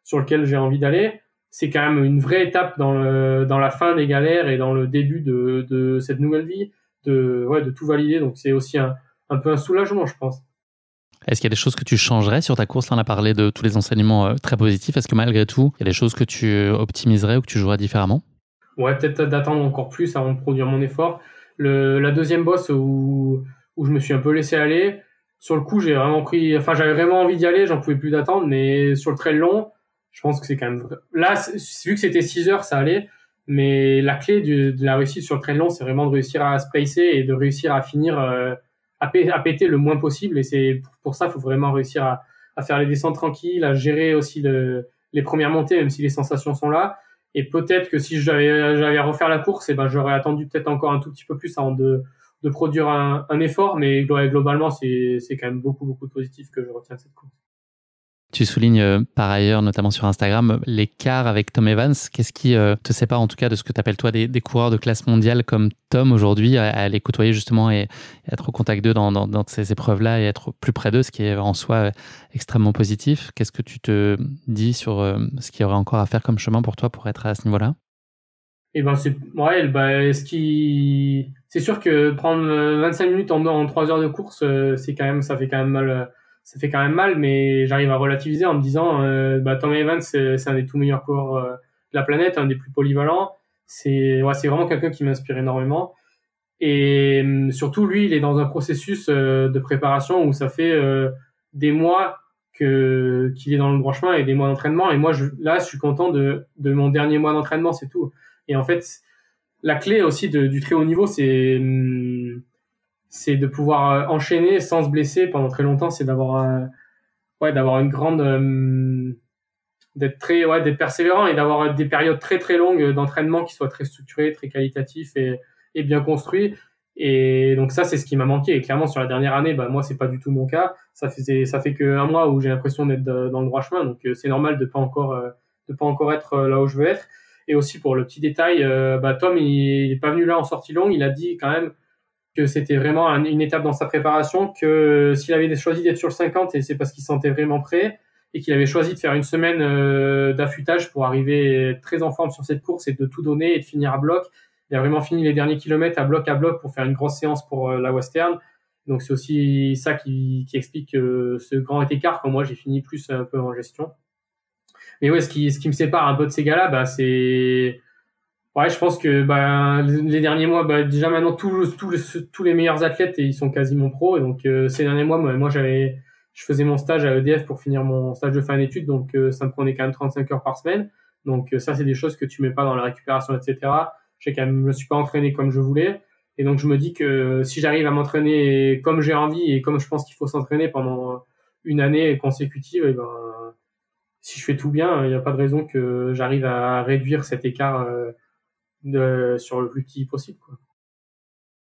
sur lequel j'ai envie d'aller c'est quand même une vraie étape dans, le, dans la fin des galères et dans le début de, de cette nouvelle vie, de, ouais, de tout valider. Donc c'est aussi un, un peu un soulagement, je pense. Est-ce qu'il y a des choses que tu changerais sur ta course? Là, on a parlé de tous les enseignements euh, très positifs. Est-ce que malgré tout, il y a des choses que tu optimiserais ou que tu jouerais différemment? Ouais, peut-être d'attendre encore plus avant de produire mon effort. Le, la deuxième bosse où, où je me suis un peu laissé aller, sur le coup, j'ai vraiment pris, enfin, j'avais vraiment envie d'y aller, j'en pouvais plus d'attendre, mais sur le trail long, je pense que c'est quand même là vu que c'était 6 heures ça allait mais la clé de, la réussite sur le train long c'est vraiment de réussir à se et de réussir à finir euh, à, péter le moins possible. Et c'est pour ça faut vraiment réussir à, faire les descentes tranquilles à gérer aussi le, les premières montées même si les sensations sont là et peut-être que si j'avais à refaire la course eh ben j'aurais attendu peut-être encore un tout petit peu plus avant de de produire un, effort. Mais globalement c'est c'est quand même beaucoup beaucoup de positif que je retiens de cette course Tu soulignes euh, par ailleurs, notamment sur Instagram, l'écart avec Tom Evans. Qu'est-ce qui euh, te sépare en tout cas de ce que tu appelles toi des, coureurs de classe mondiale comme Tom aujourd'hui, à, les côtoyer justement et, être au contact d'eux dans, ces épreuves-là et être plus près d'eux, ce qui est en soi euh, extrêmement positif. Qu'est-ce que tu te dis sur ce qu'il y aurait encore à faire comme chemin pour toi pour être à ce niveau-là? Eh ben c'est ouais, bah, ce qui c'est sûr que prendre 25 minutes en, en 3 heures de course, c'est quand même ça fait quand même mal ça fait quand même mal, mais j'arrive à relativiser en me disant, euh, bah, Tom Evans, c'est un des tout meilleurs coureurs euh, de la planète, un des plus polyvalents. C'est ouais, vraiment quelqu'un qui m'inspire énormément. Et hum, surtout, lui, il est dans un processus euh, de préparation où ça fait des mois que qu'il est dans le droit chemin et des mois d'entraînement. Et moi, je, là, je suis content de, de mon dernier mois d'entraînement, c'est tout. Et en fait, la clé aussi du très haut niveau, c'est hum, c'est de pouvoir euh, enchaîner sans se blesser pendant très longtemps, c'est d'avoir ouais, d'avoir une grande euh, d'être très ouais, d'être persévérant et d'avoir des périodes très très longues d'entraînement qui soient très structurées, très qualitatifs et, et bien construits. Et donc ça, c'est ce qui m'a manqué. Et clairement, sur la dernière année, bah, moi, c'est pas du tout mon cas. Ça faisait, ça fait que un mois où j'ai l'impression d'être dans le droit chemin. Donc c'est normal de pas encore, de pas encore être là où je veux être. Et aussi pour le petit détail, bah, Tom, il, il est pas venu là en sortie longue. Il a dit quand même, que c'était vraiment une étape dans sa préparation, que s'il avait choisi d'être sur le 50, et c'est parce qu'il se sentait vraiment prêt, et qu'il avait choisi de faire une semaine euh, d'affûtage pour arriver très en forme sur cette course et de tout donner et de finir à bloc. Il a vraiment fini les derniers kilomètres à bloc à bloc pour faire une grosse séance pour euh, la Western. Donc c'est aussi ça qui, qui explique euh, ce grand écart quand moi j'ai fini plus un peu en gestion. Mais ouais, ce qui, ce qui me sépare un peu de ces gars-là, bah, c'est Ouais, je pense que bah, les derniers mois, bah, déjà maintenant tous, tous, tous les meilleurs athlètes ils sont quasiment pros. Et donc euh, ces derniers mois, moi, j'avais, je faisais mon stage à EDF pour finir mon stage de fin d'études, donc euh, ça me prenait quand même 35 heures par semaine. Donc euh, ça, c'est des choses que tu mets pas dans la récupération, etc. J'ai quand même, je me suis pas entraîné comme je voulais. Et donc je me dis que si j'arrive à m'entraîner comme j'ai envie et comme je pense qu'il faut s'entraîner pendant une année consécutive, et ben si je fais tout bien, il n'y a pas de raison que j'arrive à réduire cet écart de, sur le plus petit possible. Quoi.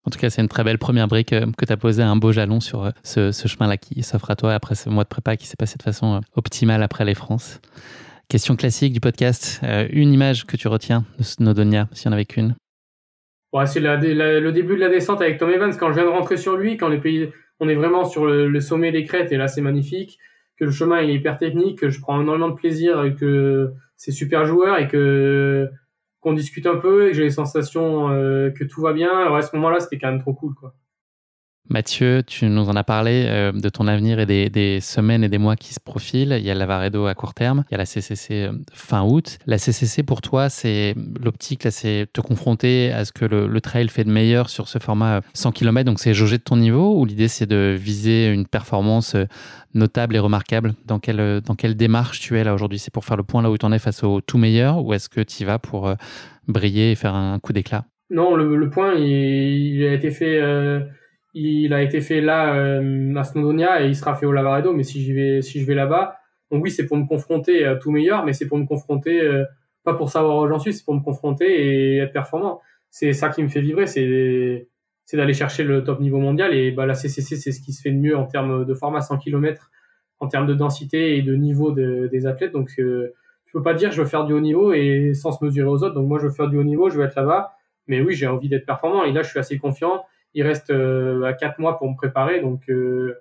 En tout cas, c'est une très belle première brique euh, que tu as posé, un beau jalon sur euh, ce, ce chemin-là qui s'offre à toi après ce mois de prépa qui s'est passé de façon euh, optimale après les France. Question classique du podcast, une image que tu retiens de Snowdonia, s'il n'y en avait qu'une ouais, C'est le début de la descente avec Tom Evans, quand je viens de rentrer sur lui, quand les pays, on est vraiment sur le, le, sommet des crêtes, et là c'est magnifique, que le chemin est hyper technique, que je prends énormément de plaisir, que c'est super joueur, et que qu'on discute un peu et que j'ai les sensations euh, que tout va bien. Alors à ce moment-là, c'était quand même trop cool, quoi. Mathieu, tu nous en as parlé euh, de ton avenir et des, semaines et des mois qui se profilent. Il y a l'Avaredo à court terme, il y a la CCC euh, fin août. La CCC pour toi, c'est l'optique, c'est te confronter à ce que le, trail fait de meilleur sur ce format 100 km, donc c'est jauger de ton niveau ou l'idée c'est de viser une performance notable et remarquable? Dans quelle, démarche tu es là aujourd'hui? C'est pour faire le point là où tu en es face au tout meilleur ou est-ce que tu y vas pour euh, briller et faire un coup d'éclat? Non, le, point, il, a été fait il a été fait là euh, à Snowdonia et il sera fait au Lavaredo. Mais si j'y vais, si je vais là-bas, donc oui, c'est pour me confronter à tout meilleur, mais c'est pour me confronter euh, pas pour savoir où j'en suis, c'est pour me confronter et être performant. C'est ça qui me fait vibrer, c'est c'est d'aller chercher le top niveau mondial et bah la CCC c'est ce qui se fait de mieux en termes de format 100 km, en termes de densité et de niveau des athlètes. Donc euh, je peux pas dire je veux faire du haut niveau et sans se mesurer aux autres. Donc moi je veux faire du haut niveau, je veux être là-bas. Mais oui, j'ai envie d'être performant et là je suis assez confiant il reste euh, à quatre mois pour me préparer. Donc, euh,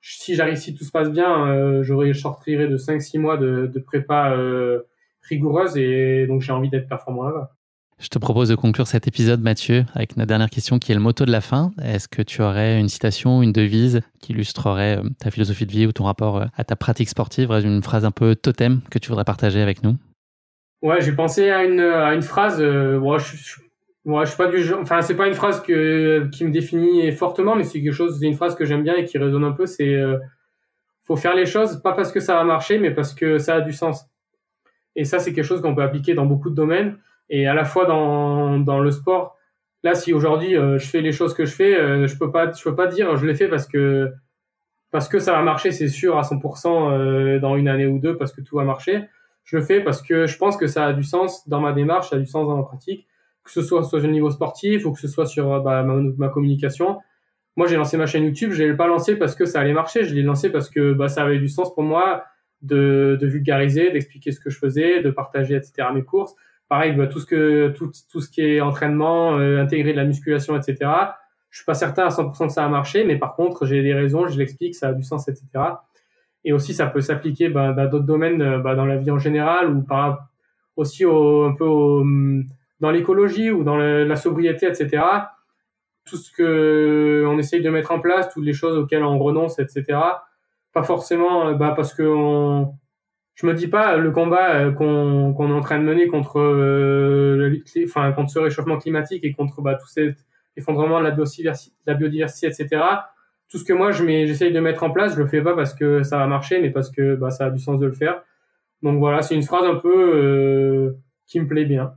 si j'arrive, si tout se passe bien, euh, j'aurai, je sortirai de 5-6 mois de, de prépa rigoureuse et donc j'ai envie d'être performant là-bas. Je te propose de conclure cet épisode, Mathieu, avec notre dernière question qui est le motto de la fin. Est-ce que tu aurais une citation, une devise qui illustrerait ta philosophie de vie ou ton rapport à ta pratique sportive? Une phrase un peu totem que tu voudrais partager avec nous? Ouais, j'ai pensé à une, à une phrase. bon, je, je, moi, je suis pas du genre. Enfin, c'est pas une phrase que qui me définit fortement, mais c'est quelque chose, c'est une phrase que j'aime bien et qui résonne un peu. C'est euh, faut faire les choses pas parce que ça va marcher, mais parce que ça a du sens. Et ça, c'est quelque chose qu'on peut appliquer dans beaucoup de domaines et à la fois dans dans le sport. Là, si aujourd'hui euh, je fais les choses que je fais, euh, je peux pas je peux pas dire je les fais parce que parce que ça va marcher, c'est sûr à 100% euh, dans une année ou deux parce que tout va marcher. Je le fais parce que je pense que ça a du sens dans ma démarche, ça a du sens dans ma pratique que ce soit sur le niveau sportif ou que ce soit sur euh, bah, ma, communication. Moi, j'ai lancé ma chaîne YouTube. Je l'ai pas lancé parce que ça allait marcher. Je l'ai lancé parce que bah, ça avait du sens pour moi de, vulgariser, d'expliquer ce que je faisais, de partager, etc. mes courses. Pareil, bah, tout ce tout, ce qui est entraînement, euh, intégrer de la musculation, etc. Je suis pas certain à 100% que ça a marché, mais par contre, j'ai des raisons, je l'explique, ça a du sens, etc. Et aussi, ça peut s'appliquer bah, dans d'autres domaines, euh, dans la vie en général, ou par aussi au, un peu au, dans l'écologie ou dans la sobriété, etc. Tout ce que on essaye de mettre en place, toutes les choses auxquelles on renonce, etc. Pas forcément, euh, bah, parce que on, je me dis pas le combat euh, qu'on est en train de mener contre euh, enfin contre ce réchauffement climatique et contre bah, tout cet effondrement de la biodiversité, la biodiversité, etc. Tout ce que moi j'essaye de mettre en place, je le fais pas parce que ça va marcher, mais parce que bah, ça a du sens de le faire. Donc voilà, c'est une phrase un peu euh, qui me plaît bien.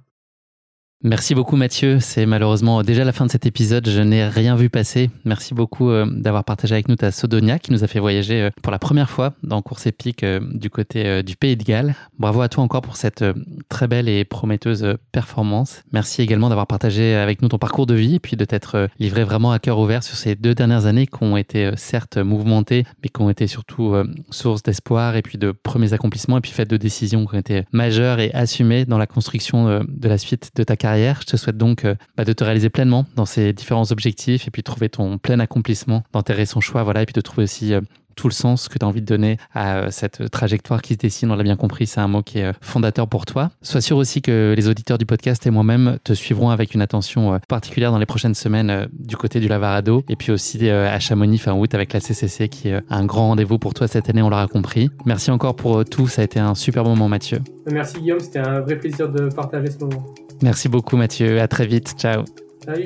Merci beaucoup Mathieu. C'est malheureusement déjà la fin de cet épisode. Je n'ai rien vu passer. Merci beaucoup euh, d'avoir partagé avec nous ta Sodonia qui nous a fait voyager euh, pour la première fois dans course épique euh, du côté du Pays de Galles. Bravo à toi encore pour cette très belle et prometteuse performance. Merci également d'avoir partagé avec nous ton parcours de vie et puis de t'être livré vraiment à cœur ouvert sur ces deux dernières années qui ont été certes mouvementées mais qui ont été surtout source d'espoir et puis de premiers accomplissements et puis faites de décisions qui ont été majeures et assumées dans la construction de la suite de ta carrière je te souhaite donc euh, bah, de te réaliser pleinement dans ces différents objectifs et puis de trouver ton plein accomplissement, d'enterrer son choix, voilà, et puis de trouver aussi euh, tout le sens que tu as envie de donner à euh, cette trajectoire qui se dessine. On l'a bien compris, c'est un mot qui est fondateur pour toi. Sois sûr aussi que les auditeurs du podcast et moi-même te suivront avec une attention particulière dans les prochaines semaines du côté du Lavarado et puis aussi à Chamonix fin août avec la CCC qui est un grand rendez-vous pour toi cette année, on l'aura compris. Merci encore pour tout, ça a été un super moment Mathieu. Merci Guillaume, c'était un vrai plaisir de partager ce moment. Merci beaucoup Mathieu, à très vite, ciao. Salut.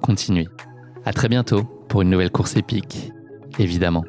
continuez. À très bientôt pour une nouvelle course épique, évidemment.